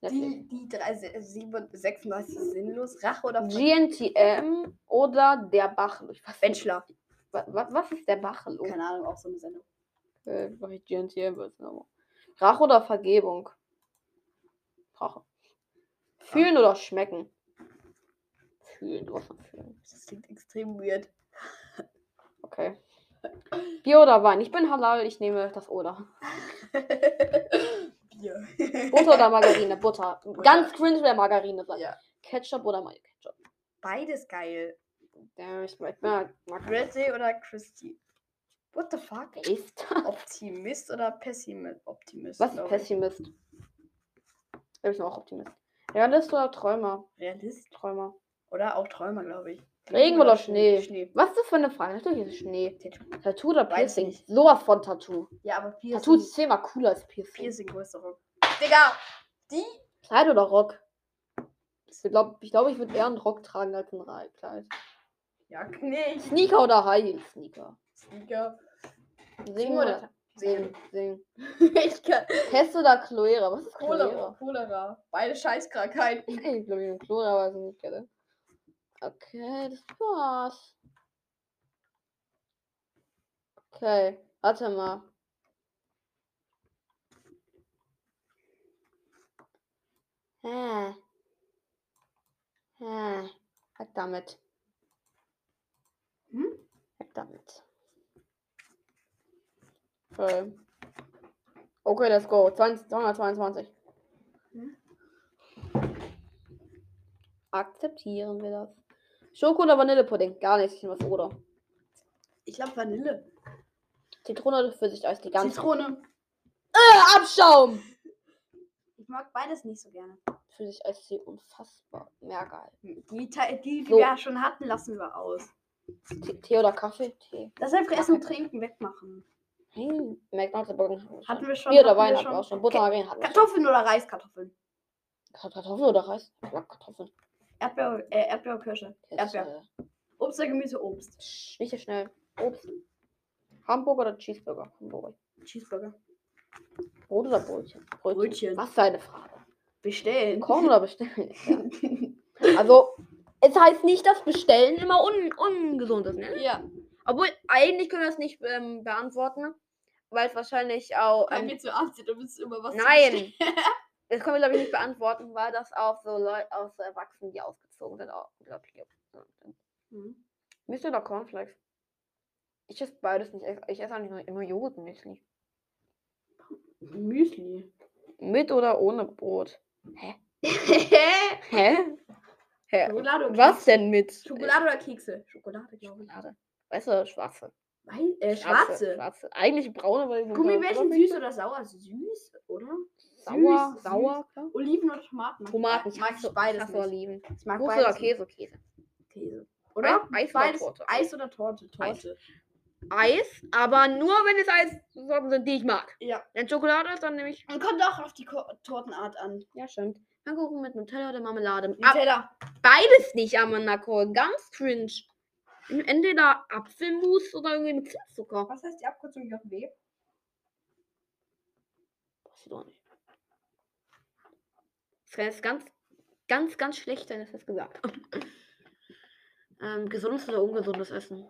B: Netflix.
A: Die, die drei, se- sieben- 36 sinnlos. Rache oder
B: GNTM oder der Bachelor. Was,
A: Bachelor.
B: wa- wa- was ist der Bachelor?
A: Keine Ahnung, auch so eine Sendung.
B: Äh, ich GNTM wird's nochmal. Rache oder Vergebung? Rache. Fühlen oder schmecken? Fühlen, du hast noch fühlen.
A: Das klingt extrem weird.
B: Okay. Bier oder Wein? Ich bin halal, ich nehme das oder.
A: Bier.
B: Butter oder Margarine? Butter. Ganz cringe wäre Margarine sein.
A: Ja.
B: Ketchup oder Mayo Ketchup?
A: Beides geil.
B: Ja, ich mag, mag, mag
A: Redley oder Christy? What the fuck?
B: Wer ist
A: Optimist oder Pessimist? Optimist.
B: Was ist. Pessimist? Ich bin auch Optimist. Realist oder Träumer?
A: Realist?
B: Träumer.
A: Oder auch Träumer, glaube ich.
B: Regen oder Schnee?
A: Schnee.
B: Was ist das für eine Frage? Natürlich ist es Schnee.
A: Tattoo.
B: Tattoo oder Piercing?
A: nicht.
B: Sowas von Tattoo.
A: Ja, aber Piercing.
B: Tattoo ist zehnmal cooler als Piercing.
A: Piercing größere. Digga! Die?
B: Kleid oder Rock? Ich glaube, ich, glaub, ich würde eher einen Rock tragen als ein Kleid.
A: Ja, nee.
B: Sneaker oder High Sneaker?
A: Sneaker.
B: Singen oder singen? Singen.
A: ich kann.
B: Pest oder Cholera? Was ist
A: Cholera.
B: Cholera?
A: Cholera. Beide Scheißkrankheiten.
B: Ich glaube, ich bin Cholera, aber ich nicht kenne. Okay, das war's. Okay, warte mal. Hä? Hä? Weg damit.
A: Hm?
B: Weg damit. Okay. Okay, let's go. 20, 222.
A: Hm?
B: Akzeptieren wir das. Schoko oder Vanillepudding? Gar nichts, ich nehme was oder.
A: Ich glaube Vanille.
B: Zitrone oder Pfirsicheis? Die ganze.
A: Zitrone.
B: Äh, Abschaum!
A: Ich mag beides nicht so gerne.
B: Pfirsicheis ist unfassbar. Mehr geil.
A: Die, die, die
B: So.
A: wir ja schon hatten, lassen wir aus.
B: Tee, oder Kaffee? Tee.
A: Das einfach Essen und Trinken wegmachen.
B: Hm, McDonald's Burger.
A: Hatten wir schon.
B: Bier oder Wein hatten wir
A: schon.
B: auch schon. Butter, hatten wir.
A: Kartoffeln oder Reiskartoffeln?
B: Kartoffeln oder Reis? Mag Kartoffeln.
A: Erdbeer, äh, Erdbeer, Kirsche. Erdbeer. Obst oder Gemüse, Obst.
B: sch- Nicht so schnell. Obst. Hamburger oder Cheeseburger? Hamburger.
A: Cheeseburger.
B: Brot oder Brötchen?
A: Brötchen.
B: Was für eine Frage.
A: Bestellen.
B: Kochen oder bestellen? Ja. Also, es heißt nicht, dass Bestellen immer un ungesund ist, ne?
A: ja.
B: Obwohl, eigentlich können wir das nicht ähm, beantworten, weil es wahrscheinlich auch.
A: Wenn
B: Ähm,
A: wir zu Abend sind, bist du immer was zu
B: nein!
A: bestellen.
B: Das können wir, glaube ich, nicht beantworten, weil das auch so Leute aus so Erwachsenen, die ausgezogen sind, auch, glaube ich, gibt.
A: Mhm.
B: Müsli oder Cornflakes? Ich esse beides nicht. Ich- Ich esse eigentlich nur immer Joghurt und Müsli.
A: Müsli.
B: Mit oder ohne Brot? Hä?
A: Schokolade
B: Hä?
A: oder
B: Was
A: Kekse?
B: denn mit?
A: Schokolade oder Kekse? Schokolade, glaube ich.
B: Schokolade. Weißt du, schwarze.
A: Wei äh, schwarze.
B: Schwarze. Eigentlich braune, weil die
A: Gummibärchen süß oder sauer? Süß, oder?
B: Sauer,
A: süß,
B: sauer, klar.
A: Oliven oder Tomaten?
B: Tomaten.
A: Mag ich beides nicht.
B: Oliven.
A: Ich mag
B: Busse
A: beides
B: oder Käse? Käse.
A: Oder?
B: Eis oder. Torte?
A: Eis oder Torte? Torte.
B: Eis, aber nur wenn es Eissorten sind, die ich mag.
A: Ja.
B: Wenn Schokolade ist, dann nehme ich.
A: Und kommt auch auf die Ko Tortenart an.
B: Ja, stimmt. Pfannkuchen mit Nutella oder Marmelade. Ab,
A: Nutella.
B: beides nicht, Amanako. Ganz cringe. Entweder Apfelmus oder irgendwie mit Zinszucker.
A: Was heißt die Abkürzung JW?
B: Weiß ich doch nicht. Das kann jetzt ganz, ganz, ganz schlecht sein, dass ich das gesagt habe. ähm, gesundes oder ungesundes Essen?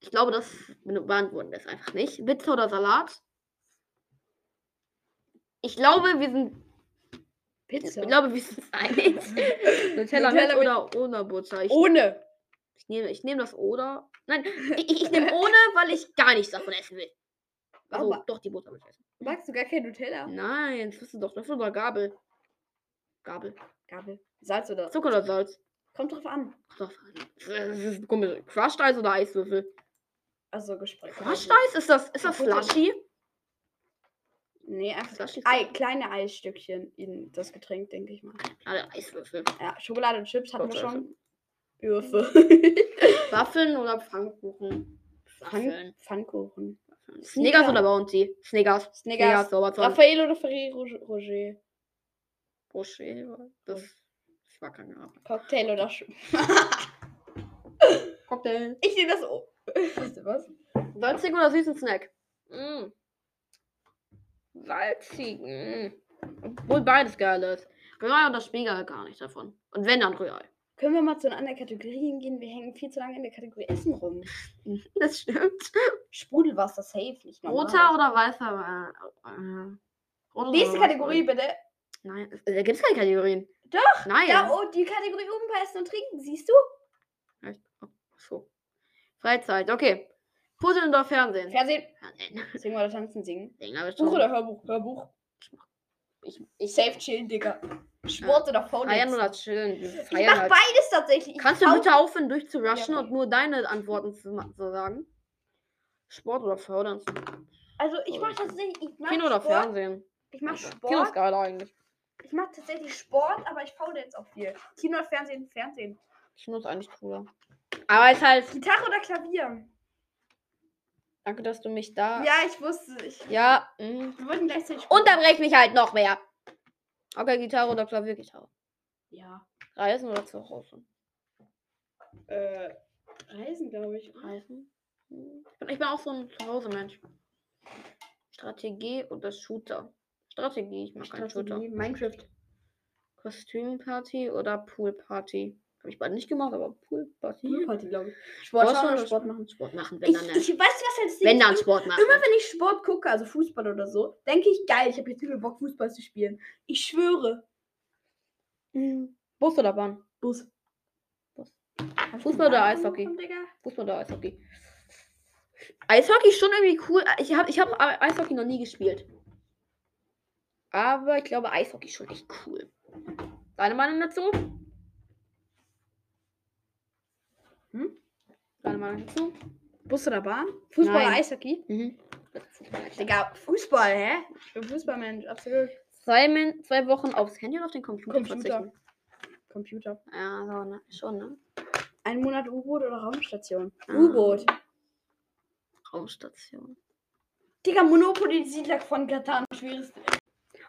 B: Ich glaube, das beantworten wir es einfach nicht. Pizza oder Salat? Ich glaube, wir sind.
A: Pizza.
B: Ich glaube, wir sind einig. Nutella,
A: Nutella
B: mit
A: mit-
B: oder ohne Butter? Ich,
A: Ohne.
B: ich nehme ich nehme das oder. Nein, ich, ich, ich nehme ohne, weil ich gar nichts davon essen will. Also,
A: Aber-
B: doch, die Butter will ich essen.
A: Magst du gar kein Nutella?
B: Nein, das wirst du doch. Dafür doch Gabel. Gabel.
A: Gabel. Salz oder?
B: Zucker oder Salz?
A: Kommt drauf an.
B: Doch, Das ist komisch. Crushed Eis oder Eiswürfel?
A: Also Gespräch.
B: Crushed Eis? Ist das, ist das Slushy?
A: Nee, einfach Ei, kleine Eisstückchen in das Getränk, denke ich mal.
B: Alle Eiswürfel.
A: Ja, Schokolade und Chips hatten wir schon. Würfel.
B: Waffeln oder Pfannkuchen? Waffeln.
A: Pfannkuchen.
B: Snickers oder Bounty? Snickers.
A: Snickers.
B: Sauberzahn.
A: Raffaello oder Ferrero Roger?
B: Rocher. Das, das war keine Ahnung.
A: Cocktail oder Sch
B: Cocktail.
A: Ich sehe das o Weißt du was?
B: Salzig oder süßen Snack? Mm. Salzig. Mm. Obwohl beides geil ist. Rührei oder Spiegelei gar nicht davon. Und wenn dann Rührei.
A: Können wir mal zu einer anderen Kategorie gehen? Wir hängen viel zu lange in der Kategorie Essen rum.
B: Das stimmt.
A: Sprudelwasser safe nicht.
B: Roter oder weißer? Äh, äh,
A: Nächste
B: oder
A: Kategorie
B: weißer?
A: bitte.
B: Nein, es- da gibt es keine Kategorien.
A: Doch,
B: Nein.
A: Da, oh, die Kategorie oben bei Essen und Trinken, siehst du?
B: Echt? Oh, so. Freizeit, okay. Puzzeln oder Fernsehen?
A: Fernsehen.
B: Fernsehen.
A: Singen oder tanzen, singen.
B: Singen ich
A: Buch oder Hörbuch? Hörbuch. Ich, ich safe chillen, Digga. Sport oder Phone.
B: Feiern oder chillen? Wir
A: Ich
B: Feiern
A: mach
B: halt.
A: beides tatsächlich. Ich
B: Kannst du bitte aufhören, durchzurushen
A: Ja,
B: und nur deine Antworten zu, zu sagen? Sport oder fördern?
A: Also ich mach tatsächlich. Ich mach
B: Kino oder
A: Sport.
B: Fernsehen?
A: Ich mach
B: Kino ist
A: Sport.
B: geil eigentlich.
A: Ich mach tatsächlich Sport, aber ich faule jetzt auch viel. Kino Fernsehen? Fernsehen.
B: Kino ist eigentlich cooler. Aber es ist halt.
A: Gitarre oder Klavier?
B: Danke, dass du mich da.
A: Ja, ich wusste. Ich,
B: Ja. mhm.
A: wir wollten gleichzeitig.
B: Unterbrech mich halt noch mehr. Okay, Gitarre oder Klaviergitarre?
A: Ja.
B: Reisen oder zu Hause?
A: Äh, Reisen, glaube ich.
B: Reisen? Ich bin, ich bin auch so ein Zuhause-Mensch. Strategie oder Shooter? Strategie, ich mag keinen Shooter.
A: Minecraft.
B: Kostümparty oder Poolparty? Habe ich beide nicht gemacht, aber Poolparty.
A: Poolparty, glaube ich. Sport,
B: Sport oder
A: oder Sport machen?
B: Sport machen, wenn
A: Ich,
B: dann.
A: ich
B: nicht.
A: weiß, was Ding
B: Wenn dann Sport machen.
A: Immer wenn ich Sport gucke, also Fußball oder so, denke ich, geil, ich habe jetzt übel Bock, Fußball zu spielen. Ich schwöre.
B: Mhm. Bus oder Bahn?
A: Bus.
B: Bus. Fußball oder Eishockey? Fußball oder Eishockey? Eishockey ist schon irgendwie cool. Ich habe ich hab Eishockey noch nie gespielt. Aber ich glaube, Eishockey ist schon echt cool. Deine Meinung dazu?
A: Hm?
B: Deine Meinung dazu?
A: Bus oder Bahn? Fußball
B: Nein.
A: oder Eishockey?
B: Mhm.
A: Digga, Fußball, hä? Ich bin Fußballmensch, absolut.
B: Zwei, Min zwei Wochen aufs Handy oder auf den Computer,
A: Computer.
B: verzichten?
A: Computer.
B: Ja, so, ne? schon, ne?
A: Ein Monat U-Boot oder Raumstation?
B: Ah.
A: U-Boot.
B: Raumstation.
A: Digga, Monopoly, Siedler von Katan, schwierig.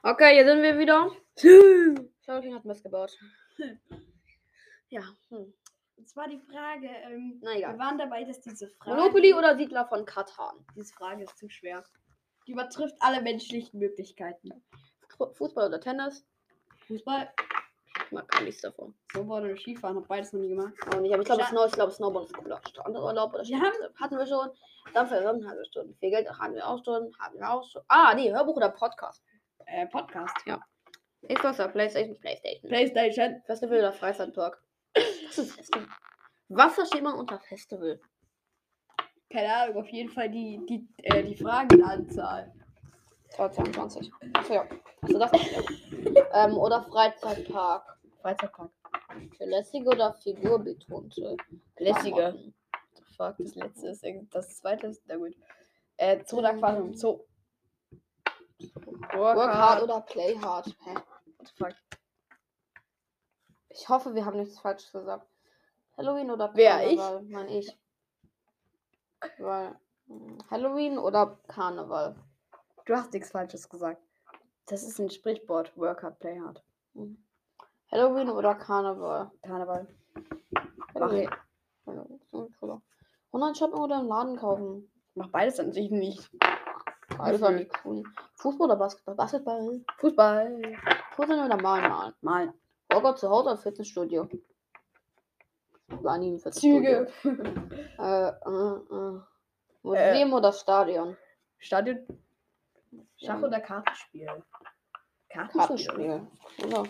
B: Okay, hier sind wir wieder. Shouting hat Mist gebaut. Ja, hm.
A: Jetzt war die Frage, ähm,
B: Na
A: wir
B: egal.
A: waren dabei, dass diese Frage.
B: Monopoly oder Siedler von Katan?
A: Diese Frage ist zu schwer. Die übertrifft alle menschlichen Möglichkeiten.
B: Fu- Fußball oder Tennis?
A: Fußball,
B: Ich mag gar nichts davon.
A: Snowboard oder Skifahren, hab beides noch nie gemacht.
B: Auch nicht, aber ich glaube, Snow, ich glaube, Snowboard ist cooler. Strandurlaub oder
A: Wir
B: Strandtrip hatten wir schon. Dampferrennen hatten wir schon. Viel Geld hatten wir auch schon. Haben wir auch schon. Ah, nee, Hörbuch oder Podcast?
A: Äh, Podcast.
B: Xbox oder Playstation? Playstation.
A: Playstation.
B: Festival oder Freizeitpark? Was ist Festival? Was versteht man unter Festival?
A: Keine Ahnung, auf jeden Fall die, die, äh, die Fragenanzahl.
B: 22. Achso, ja. Hast du das nicht? Ja. ähm, oder Freizeitpark?
A: Freizeitpark.
B: Für lässige oder figurbetonte?
A: Lässige. Fuck, das letzte ist, das zweite ist, na gut. Äh, Zoo? Zoo.
B: Work hard oder play hard? Hä?
A: What the fuck?
B: Ich hoffe, wir haben nichts falsch gesagt. Halloween oder
A: Wer, ich?
B: Karneval? Mein ich. Weil, hm, Halloween oder Karneval?
A: Du hast nichts Falsches gesagt. Das ist ein Sprichwort. Work hard, play hard.
B: Hm. Halloween oder Karneval?
A: Karneval.
B: Halloween. Halloween. so cooler. Online shoppen oder im Laden kaufen?
A: Mach beides an sich nicht.
B: Beides war nicht cool. Fußball oder Basketball? Basketball.
A: Fußball.
B: Puzzeln oder malen malen?
A: Mal.
B: Workout zu Hause oder Fitnessstudio? War nie im Fitnessstudio.
A: Züge.
B: Äh, äh, äh. Museum oder Stadion?
A: Stadion. Schach
B: Ja.
A: oder Kartenspiel? Kartenspiel.
B: Oder?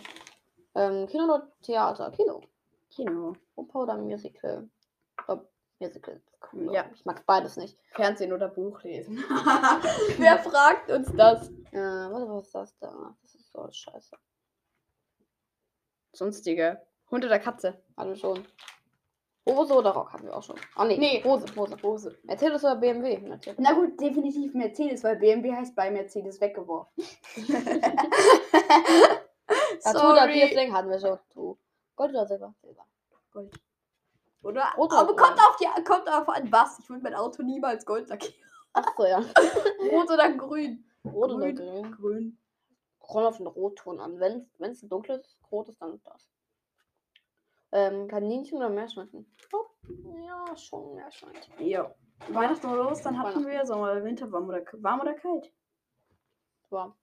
B: Ähm, Kino oder Theater? Kino.
A: Kino.
B: Oper oder Musical? Oder Musical. Cool.
A: Ja.
B: Ich mag beides nicht.
A: Fernsehen oder Buch lesen. Wer fragt uns das?
B: Äh, was, was ist das da? Das ist so scheiße.
A: Sonstige. Hund oder Katze?
B: Alle schon. Hose oder Rock hatten wir auch schon. Ah, nee.
A: Nee.
B: Hose, Hose.
A: Hose.
B: Mercedes oder BMW? Mercedes.
A: Na gut, definitiv Mercedes, weil BMW heißt bei Mercedes weggeworfen.
B: Tattoo oder Piercing hatten wir schon. Du. Gold oder Silber? Silber.
A: Gold. Oder?
B: Rot oder
A: Aber kommt auf, die, kommt auf an was. Ich würde mein Auto niemals Gold lackieren.
B: Achso, ja.
A: Rot oder grün?
B: Rot oder
A: Grün.
B: grün?
A: Grün.
B: Komm auf den Rotton an. Wenn es ein dunkles Rot ist, dann das. Ähm, Kaninchen oder Meerschweinchen? Oh, ja, schon Meerschweinchen.
A: Ja. Weihnachten oder Ostern hatten wir Sommer, Winter, warm oder, warm oder kalt.
B: Warm.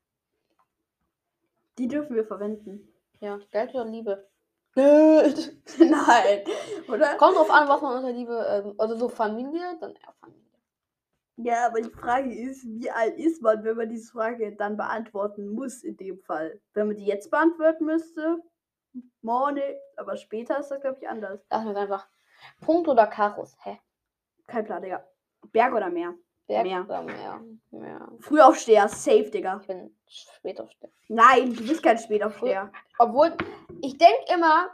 A: Die dürfen wir verwenden.
B: Ja, Geld oder Liebe?
A: Nein. Oder?
B: Kommt drauf an, was man unter Liebe, ähm, also so Familie, dann eher Familie.
A: Ja, aber die Frage ist, wie alt ist man, wenn man diese Frage dann beantworten muss in dem Fall? Wenn man die jetzt beantworten müsste, morgen, aber später ist das, glaube ich, anders.
B: Lass mir einfach. Punkt oder Karos? Hä?
A: Kein Plan, Digga. Berg oder Meer?
B: Berg
A: Meer.
B: oder Meer? Meer.
A: Frühaufsteher, safe, Digga.
B: Ich bin spät aufstehen.
A: Nein, du bist kein Spätaufsteher.
B: Obwohl, ich denke immer,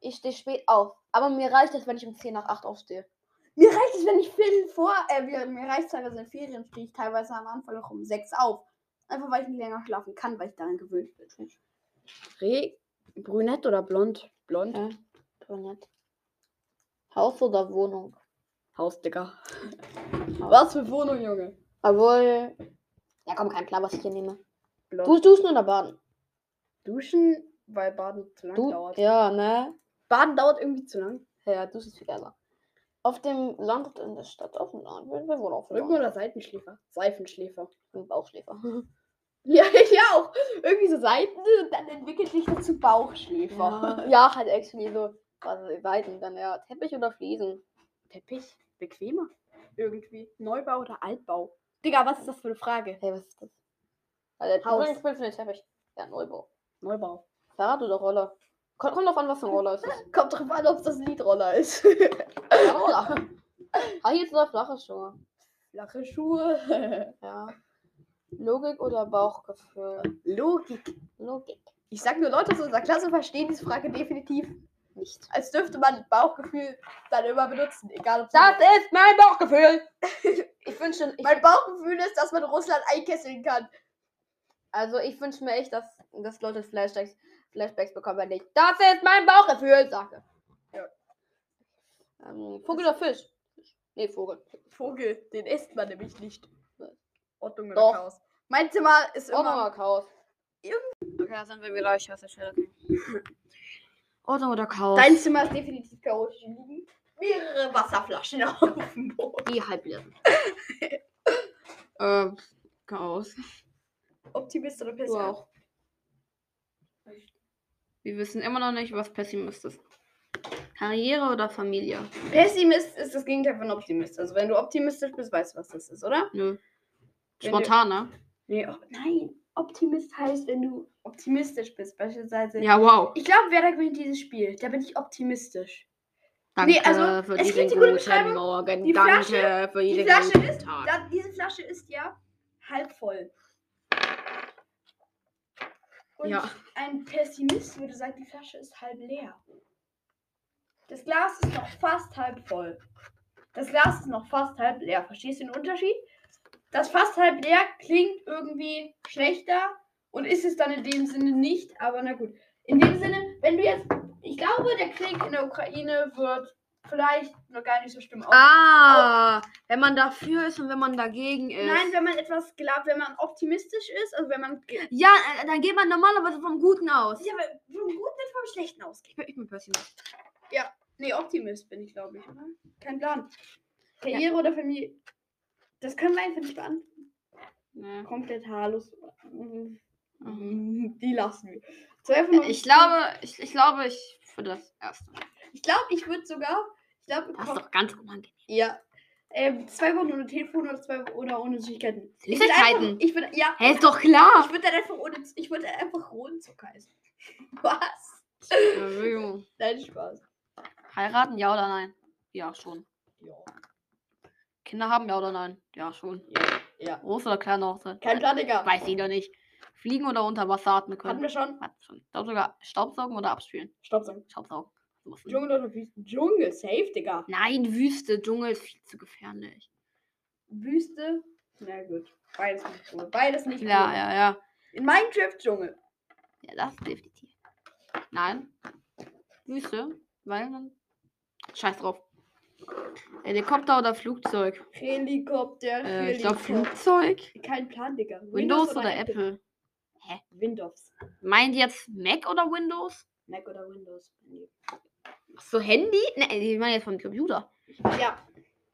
B: ich stehe spät auf. Aber mir reicht es, wenn ich um 10 nach 8 aufstehe.
A: Mir reicht es, wenn ich Viertel vor, äh, mir, mir reicht es teilweise in Ferien, stehe ich teilweise am Anfang noch um sechs auf. Einfach weil ich nicht länger schlafen kann, weil ich daran gewöhnt bin. Re brünett oder blond? Blond.
B: Ja, brünett. Haus oder Wohnung?
A: Haus, Digga. Was für Wohnung, Junge?
B: Obwohl. Ja, komm, kein klar, was ich hier nehme. Du duschen oder baden?
A: Duschen, weil Baden zu lang
B: Du?
A: dauert.
B: Ja, ne?
A: Baden dauert irgendwie zu lang.
B: Ja, duschen ist viel geiler. Auf dem Land oder in der Stadt? Auf dem Land. Wir, wir wohnen auf
A: Rücken oder Seitenschläfer? Seifenschläfer.
B: Bin Bauchschläfer.
A: Ja, ich auch. Irgendwie so Seiten und dann entwickelt sich das zu Bauchschläfer.
B: ja, ja, halt actually so. Also Seiten dann ja. Teppich oder Fliesen?
A: Teppich, bequemer. Irgendwie. Neubau oder Altbau? Digga, was ist das für eine Frage?
B: Hey, was ist das? Also,
A: Haus.
B: ich bin für den Teppich. Ja, Neubau.
A: Neubau.
B: Fahrrad oder Roller? Kommt, kommt drauf an, was für ein Roller es ist.
A: Kommt drauf an, ob das ein Liedroller ist.
B: Ja, Roller. Ah, hier ist oder flache Schuhe.
A: Flache Schuhe.
B: Ja. Logik oder Bauchgefühl?
A: Logik.
B: Logik.
A: Ich sag nur, Leute aus unserer Klasse verstehen diese Frage definitiv.
B: Nicht.
A: Als dürfte man Bauchgefühl dann immer benutzen. Egal ob
B: Das ist mein Bauchgefühl! ich wünsche, ich,
A: Mein Bauchgefühl ist, dass man Russland einkesseln kann.
B: also ich wünsche mir echt, dass, dass Leute Flashbacks, Flashbacks bekommen, wenn ich das ist mein Bauchgefühl sage.
A: Ja.
B: Ähm, Vogel oder Fisch? Nee, Vogel.
A: Vogel, den isst man nämlich nicht. Ordnung oder
B: Doch.
A: Chaos. Mein Zimmer ist
B: Ordnung
A: immer.
B: oder Chaos? Okay, da sind wir wieder. Ich hasse Stelle. Ordnung oder Chaos?
A: Dein Zimmer ist definitiv chaotisch. Hier liegen mehrere Wasserflaschen auf dem Boden.
B: Die halbleer sind. ähm, Chaos.
A: Optimist oder
B: Du
A: Pessimist?
B: auch. Wir wissen immer noch nicht, was Pessimist ist. Karriere oder Familie?
A: Pessimist ist das Gegenteil von Optimist. Also wenn du optimistisch bist, weißt du, was das ist, oder?
B: Nö. Spontan, ne?
A: Nee, oh, nein. Optimist heißt, wenn du optimistisch bist. Beispielsweise.
B: Ja, wow.
A: Ich glaube, wer da gewinnt dieses Spiel? Da bin ich optimistisch.
B: Danke
A: Nee, also,
B: für
A: es gibt die gute Beschreibung.
B: Morgen.
A: Die
B: Danke
A: Flasche-
B: für
A: Die
B: jeden
A: Flasche
B: guten
A: ist,
B: Tag.
A: da, diese Flasche ist ja halb voll. Und
B: Ja.
A: ein Pessimist würde sagen, die Flasche ist halb leer. Das Glas ist noch fast halb voll. Das Glas ist noch fast halb leer. Verstehst du den Unterschied? Das fast halb leer klingt irgendwie schlechter und ist es dann in dem Sinne nicht, aber na gut. In dem Sinne, wenn du jetzt, ich glaube, der Krieg in der Ukraine wird vielleicht noch gar nicht so schlimm aus.
B: Ah, wenn man dafür ist und wenn man dagegen ist.
A: Nein, wenn man etwas glaubt, wenn man optimistisch ist, also wenn man.
B: Ja, äh, dann geht man normalerweise vom Guten aus.
A: Ja, aber vom Guten nicht vom Schlechten ausgeht.
B: Ich bin, ich bin Pessimist.
A: Nee, Optimist bin ich, glaube ich, oder? Kein Plan. Karriere oder Familie? Das können wir einfach nicht beantworten.
B: Nee.
A: Komplett haarlos.
B: Mhm.
A: Die lassen wir.
B: Ich glaube, ich, ich glaube, ich für das erste.
A: Ich glaube, ich würde sogar. Ich glaube,
B: Das ist doch ganz unangenehm.
A: ja. Ähm, zwei Wochen ohne Telefon oder zwei Wochen oder ohne Süßigkeiten.
B: Süßigkeiten?
A: Ich würde, ja.
B: Hä, ist doch klar.
A: Ich würde dann einfach ohne. Ich würde einfach Rohenzucker essen. Was? Nein, Spaß.
B: Heiraten, ja oder nein? Ja, schon.
A: Ja.
B: Kinder haben ja oder nein? Ja, schon.
A: Ja.
B: Große oder kleine Hochzeit?
A: Kein Plan, Digga.
B: Weiß ich doch nicht. Fliegen oder unter Wasser atmen
A: Hatten
B: können?
A: wir schon.
B: Hat schon. Ich glaube sogar Staubsaugen oder abspülen.
A: Staubsaugen.
B: Staubsaugen.
A: Dschungel oder Wüste? Dschungel, safe, Digga.
B: Nein, Wüste, Dschungel ist viel zu gefährlich.
A: Wüste. Na gut. Beides nicht cool. Beides nicht
B: Ja,
A: cool.
B: ja, ja.
A: In Minecraft Dschungel.
B: Ja, das definitiv. Nein. Wüste, weil dann. Scheiß drauf. Helikopter oder Flugzeug?
A: Helikopter.
B: Äh, ich glaube. Flugzeug.
A: Kein Plan, Digga.
B: Windows oder Apple?
A: Windows.
B: Meint jetzt Mac oder Windows?
A: Mac oder Windows. Nee.
B: Ach so, Handy? Ne, ich meine jetzt vom Computer.
A: Ja,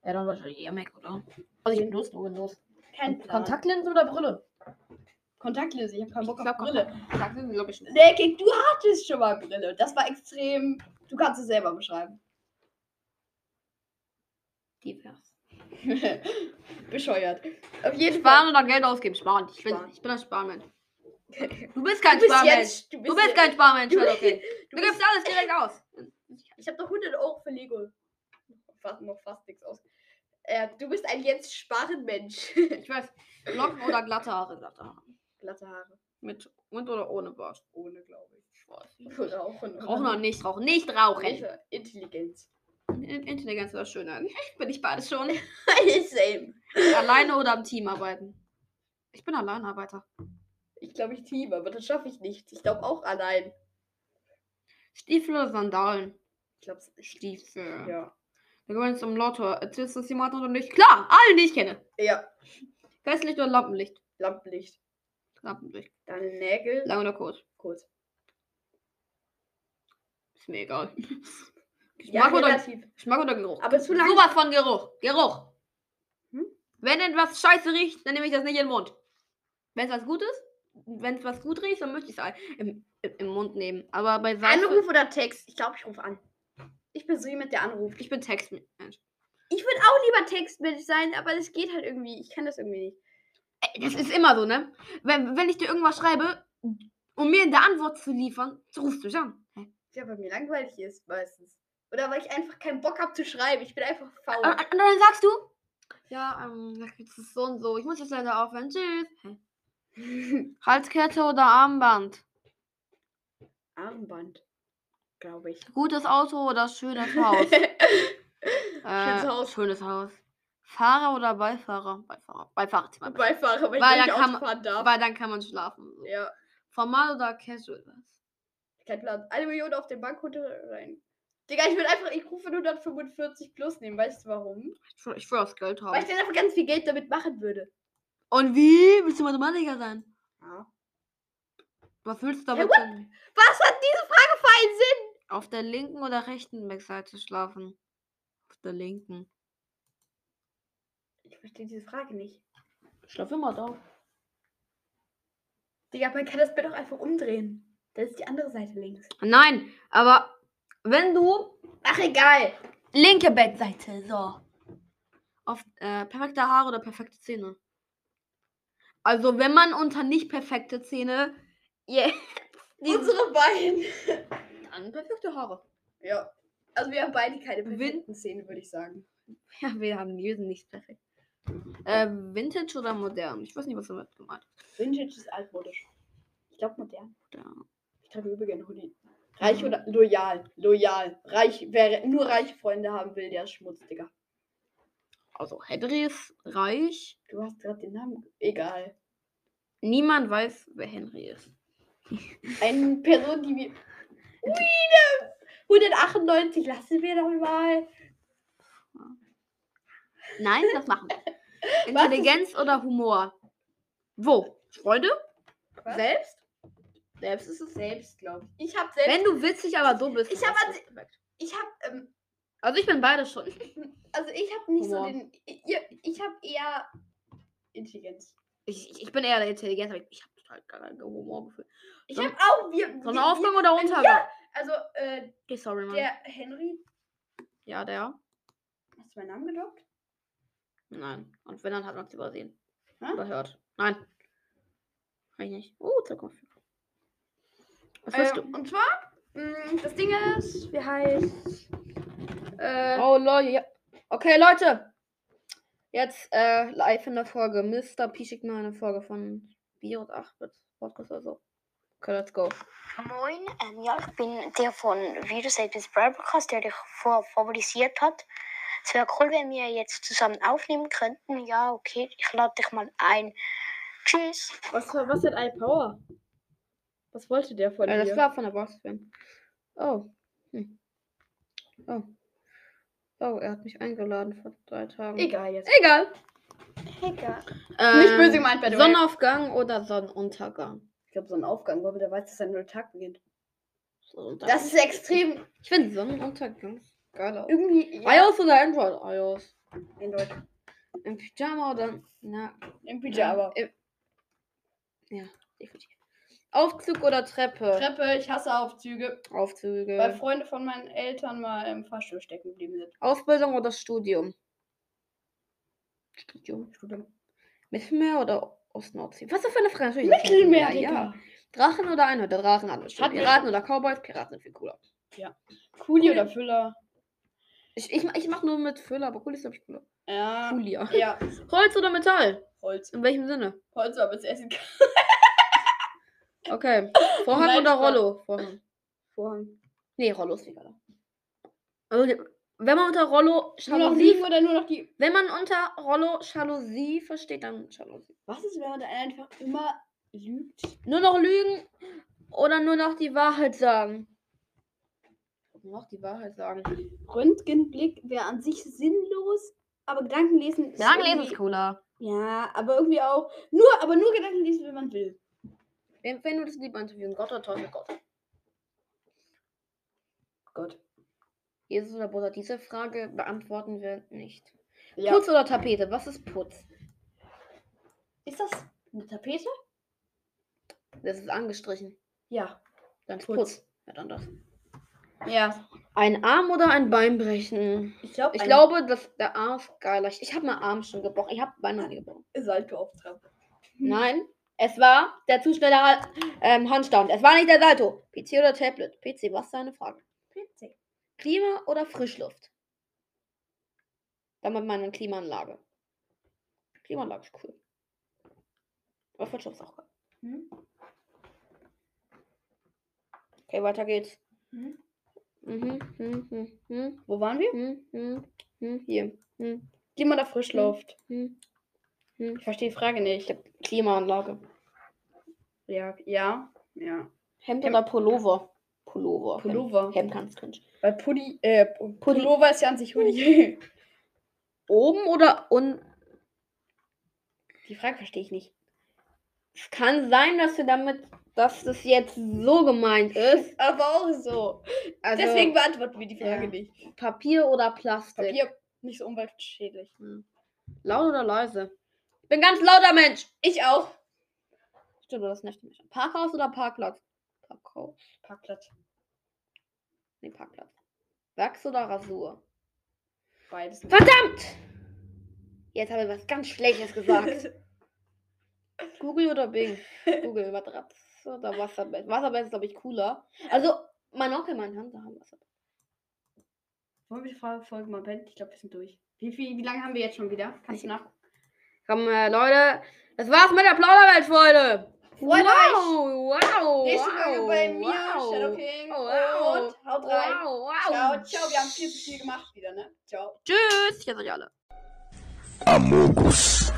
B: Ja, dann wahrscheinlich eher Mac, oder? Also ich benutze nur Windows.
A: kein Plan.
B: Kontaktlinsen oder Brille?
A: Kontaktlinse. Ich habe keinen Bock
B: Ich
A: auf Brille.
B: Kontaktlinsen glaube ich nicht.
A: Decke, du hattest schon mal Brille. Das war extrem. Du kannst es selber beschreiben.
B: Divers.
A: Bescheuert. Auf jeden
B: Sparen oder Geld ausgeben? Sparen. Ich bin,
A: Sparen.
B: ich bin ein Sparmensch.
A: Fall.
B: Du bist kein
A: Du bist
B: Sparmensch.
A: jetzt. Du bist,
B: Du bist kein Sparmensch,
A: Du,
B: okay.
A: du
B: Du gibst alles direkt aus.
A: ich habe doch 100 Euro für Lego. Fast, noch fast nichts aus. Äh, du bist ein Jens Sparrenmensch.
B: Ich weiß. Locken oder glatte Haare? Glatte Haare.
A: Glatte Haare.
B: Mit und oder ohne Bart?
A: Ohne, glaube ich. Ohne.
B: Rauchen oder nicht rauchen? Nicht rauchen.
A: Welche Intelligenz.
B: In- Intelligenz oder Schönheit? Bin ich beides schon.
A: Same.
B: Alleine oder im Team arbeiten? Ich bin Alleinarbeiter.
A: Ich glaube, ich Team, aber das schaffe ich nicht. Ich glaube auch allein.
B: Stiefel oder Sandalen?
A: Ich glaube,
B: Stiefel.
A: ja.
B: Wir gewinnen zum Lotto. Erzählst du das jemand oder nicht? Klar, alle, die ich kenne.
A: Ja.
B: Geistlicht oder Lampenlicht?
A: Lampenlicht.
B: Lampenlicht.
A: Deine Nägel.
B: Lang oder kurz?
A: Kurz.
B: Ist mir egal.
A: Ja,
B: Geschmack, oder,
A: relativ.
B: Geschmack oder Geruch?
A: Aber zu lang.
B: Sowas von Geruch. Geruch.
A: Hm?
B: Wenn etwas scheiße riecht, dann nehme ich das nicht in den Mund. Wenn es was gut ist, wenn es was gut riecht, dann möchte ich es im, im, Mund nehmen. Aber bei Seife,
A: Anruf oder Text? Ich glaube, ich rufe an. Ich bin so jemand, der anruft.
B: ich bin Textmensch.
A: Ich würde auch lieber Textmensch sein, aber das geht halt irgendwie. Ich kann das irgendwie nicht.
B: Das ist immer so, ne? Wenn, wenn ich dir irgendwas schreibe, um mir eine Antwort zu liefern, so rufst du mich an.
A: Ja, bei mir langweilig ist meistens. Oder weil ich einfach keinen Bock habe zu schreiben. Ich bin einfach faul.
B: Und, und dann sagst du, ja, ähm, das ist so und so. Ich muss jetzt leider aufhören. Tschüss. Hä? Halskette oder Armband?
A: Armband. Glaube ich.
B: Gutes Auto oder schönes Haus?
A: Schönes
B: Äh,
A: Haus.
B: Schönes Haus. Fahrer oder Beifahrer? Beifahrer. Beifahrer. man besser.
A: Beifahrer, weil,
B: Weil
A: ich
B: da
A: nicht
B: kann
A: fahren darf.
B: Weil dann kann man schlafen. So.
A: Ja,
B: Formal oder casual?
A: Kein Plan. Eine Million auf den Bankkonto rein. Digga, ich will einfach, ich rufe 145 plus nehmen. Weißt du warum?
B: Ich will, ich will das Geld
A: Weil
B: haben.
A: ich dann einfach ganz viel Geld damit machen würde.
B: Und wie? Willst du Mathematiker sein?
A: Ja.
B: Was willst du damit denn?
A: Was hat diese Frage für einen Sinn?
B: Auf der linken oder rechten Backseite schlafen? Auf der linken.
A: Ich verstehe diese Frage nicht.
B: Schlaf immer da.
A: Digga, man kann das Bett auch einfach umdrehen. Da ist die andere Seite links.
B: Nein, aber wenn du
A: Ach, egal.
B: linke Bettseite, so. Auf äh, perfekte Haare oder perfekte Zähne. Also wenn man unter nicht perfekte Zähne, yeah,
A: Unsere beiden.
B: dann perfekte Haare.
A: Ja. Also wir haben beide keine perfekten Szenen, würde ich sagen.
B: Ja, wir haben die sind nicht perfekt. Äh, Vintage oder modern? Ich weiß nicht, was damit gemeint ist.
A: Vintage ist altmodisch. Ich glaube modern.
B: Modern.
A: Ich trage übel gerne Hoodie. Reich oder loyal? Loyal. Reich, wer nur reiche Freunde haben will, der ist Schmutz, Digga.
B: Also Henry ist reich.
A: Du hast gerade den Namen. Egal.
B: Niemand weiß, wer Henry ist.
A: Eine Person, die wir. Ui, 198 lassen wir doch mal.
B: Nein, das machen wir. Intelligenz oder Humor? Wo? Freunde?
A: Was?
B: Selbst?
A: Selbst ist es selbst, glaube ich. Ich habe selbst.
B: Wenn du witzig, aber so bist.
A: Ich
B: dann
A: hab
B: hast
A: als-
B: du perfekt.
A: ich habe ähm,
B: Also ich bin beide schon.
A: also ich habe nicht
B: Humor.
A: so den. Ich, ich habe eher Intelligenz.
B: Ich, ich- bin eher der Intelligenz, aber ich, habe total gar kein Humorgefühl.
A: Ich
B: So-
A: habe auch wir. wir-
B: Sonnenaufgang
A: wir-
B: oder Untergang?
A: Ja, also äh,
B: Okay, sorry, Mann.
A: der Henry.
B: Ja, der.
A: Hast du meinen Namen gedockt?
B: Nein. Und wenn, dann hat man es übersehen.
A: Hä?
B: Überhört. Nein. Kann ich nicht. Oh, Zukunft.
A: Äh,
B: du?
A: Und zwar, mh, das Ding ist, wie heißt. Äh,
B: Oh, lol, ja. Okay, Leute. Jetzt äh, live in der Folge. Mr. P schickt mir eine Folge von Bio und 8 Bit Podcast oder so. Okay, let's go.
D: Moin, ähm, ja, ich bin der von Virus Apes Broadcast, der dich vor favorisiert hat. Es wäre cool, wenn wir jetzt zusammen aufnehmen könnten. Ja, okay, ich lade dich mal ein. Tschüss.
C: Was, was hat iPower? Was wollte der von dir?
B: das war von der Boss-Fan. Oh. Hm. Oh. Oh, er hat mich eingeladen vor drei Tagen.
A: Egal jetzt.
B: Egal.
A: Egal.
B: Ähm,
A: Nicht böse gemeint, way.
B: Sonnenaufgang oder Sonnenuntergang?
A: Ich glaube, so ein Aufgang, weil der weiß, dass ein neuer Tag beginnt. Das ist extrem.
B: ich finde Sonnenuntergang geiler.
A: Irgendwie.
B: iOS oder Android? iOS.
A: Android.
B: Im Pyjama oder. Na,
A: Im Pyjama.
B: im- ja, definitiv. Aufzug oder Treppe?
A: Treppe, ich hasse Aufzüge.
B: Aufzüge.
A: Weil Freunde von meinen Eltern mal im Fahrstuhl stecken geblieben sind.
B: Ausbildung oder Studium? Studium.
A: Studium.
B: Mittelmeer oder Ostnordsee? Was für eine Frage?
A: Mittelmeer,
B: ja. Drachen oder Einhörner? Drachen hat bestimmt. Piraten oder Cowboys? Piraten sind viel cooler.
A: Kuli oder Füller?
B: Ich, ich, ich mach nur mit Füller, aber cool ist, glaube ich, cooler.
A: Ja.
B: Coolia.
A: Ja.
B: Holz oder Metall?
A: Holz.
B: In welchem Sinne?
A: Holz, aber es essen kann.
B: Okay. Vorhang oder. Rollo? Vorhang. Vorhang. Nee, Rollo ist egal. Also, wenn man unter Rollo
A: Nur noch
B: Jalousie,
A: oder nur noch die.
B: wenn man unter Rollo Jalousie versteht, dann Jalousie.
A: Was ist, wenn man da einfach immer lügt?
B: Nur noch lügen oder nur noch die Wahrheit sagen? Nur noch die Wahrheit sagen.
A: Röntgenblick wäre an sich sinnlos, aber Gedankenlesen ist. irgendwie-
B: cooler.
A: Ja, aber irgendwie auch. Nur, aber nur Gedankenlesen, wenn man will.
B: Wenn, wenn du das lieber interviewen, Gott oder Teufel Gott.
A: Gott.
B: Jesus oder Buddha, diese Frage beantworten wir nicht.
A: Ja.
B: Putz oder Tapete? Was ist Putz?
A: Ist das eine Tapete?
B: Das ist angestrichen.
A: Ja.
B: Dann ist
A: Putz.
B: Putz. Ja, dann das.
A: Ja.
B: Ein Arm oder ein Bein brechen?
A: Ich glaube,
B: Ich glaube, dass der Arm ist geiler. Ich, ich habe meinen Arm schon gebrochen. Ich habe Bein noch nie gebrochen.
A: Salto auf Trump.
B: Nein, es war der zu schnelle Ha- ähm, Handstand. Es war nicht der Salto. PC oder Tablet? PC, was ist deine Frage?
A: PC.
B: Klima oder Frischluft? Damit meine Klimaanlage. Klimaanlage ist cool. Aber Frischluft ist auch geil.
A: Hm?
B: Okay, weiter geht's.
A: Hm?
B: Mhm, hm, hm, hm,
A: Wo waren wir?
B: hm, hm, hm, hier. Hm,
A: Klima oder Frischluft?
B: hm, hm.
A: Ich verstehe die Frage nicht.
B: Klimaanlage.
A: Ja, ja, ja.
B: Hemd
A: Hemd.
B: oder Pullover? Pullover.
A: Pullover.
B: Hemd, ganz cringe.
A: Weil Pulli, äh,
B: Pulli.
A: Pullover ist ja an sich Hoodie.
B: Oben oder un.
A: Die Frage verstehe ich nicht.
B: Es kann sein, dass du damit, dass das jetzt so gemeint ist.
A: Aber auch so.
B: Also
A: Deswegen beantworten wir die Frage
B: ja.
A: nicht.
B: Papier oder Plastik.
A: Papier nicht so umweltschädlich.
B: Laut oder leise? Ich bin ganz lauter Mensch.
A: Ich auch.
B: Stimmt, das nervt mich. Parkhaus oder Parkplatz? Parkhaus.
A: Parkplatz.
B: Nee, Parkplatz. Wachs oder Rasur?
A: Beides. nicht.
B: Verdammt! Jetzt habe ich was ganz Schlechtes gesagt. Google oder Bing? Google, Matratze oder Wasserbett? Wasserbett ist, glaube ich, cooler. Also, mein Onkel, mein Tante haben Wasserbett.
A: Wollen wir die Frage Folge mal beenden? Ich glaube, wir sind durch. Wie, viel, wie lange haben wir jetzt schon wieder? Kannst du nach?
B: Komm, äh, Leute, das war's mit der Plauderwelt, Freunde.
A: Freut euch!
B: wow, wow,
A: Nächste
B: wow,
A: Folge bei mir,
B: wow.
A: Shadow King.
B: Oh, wow.
A: Und haut rein.
B: Wow, wow.
A: Ciao, ciao. Wir haben viel zu viel gemacht wieder, ne? Ciao.
B: Tschüss, ich hasse euch alle.
E: Amogus.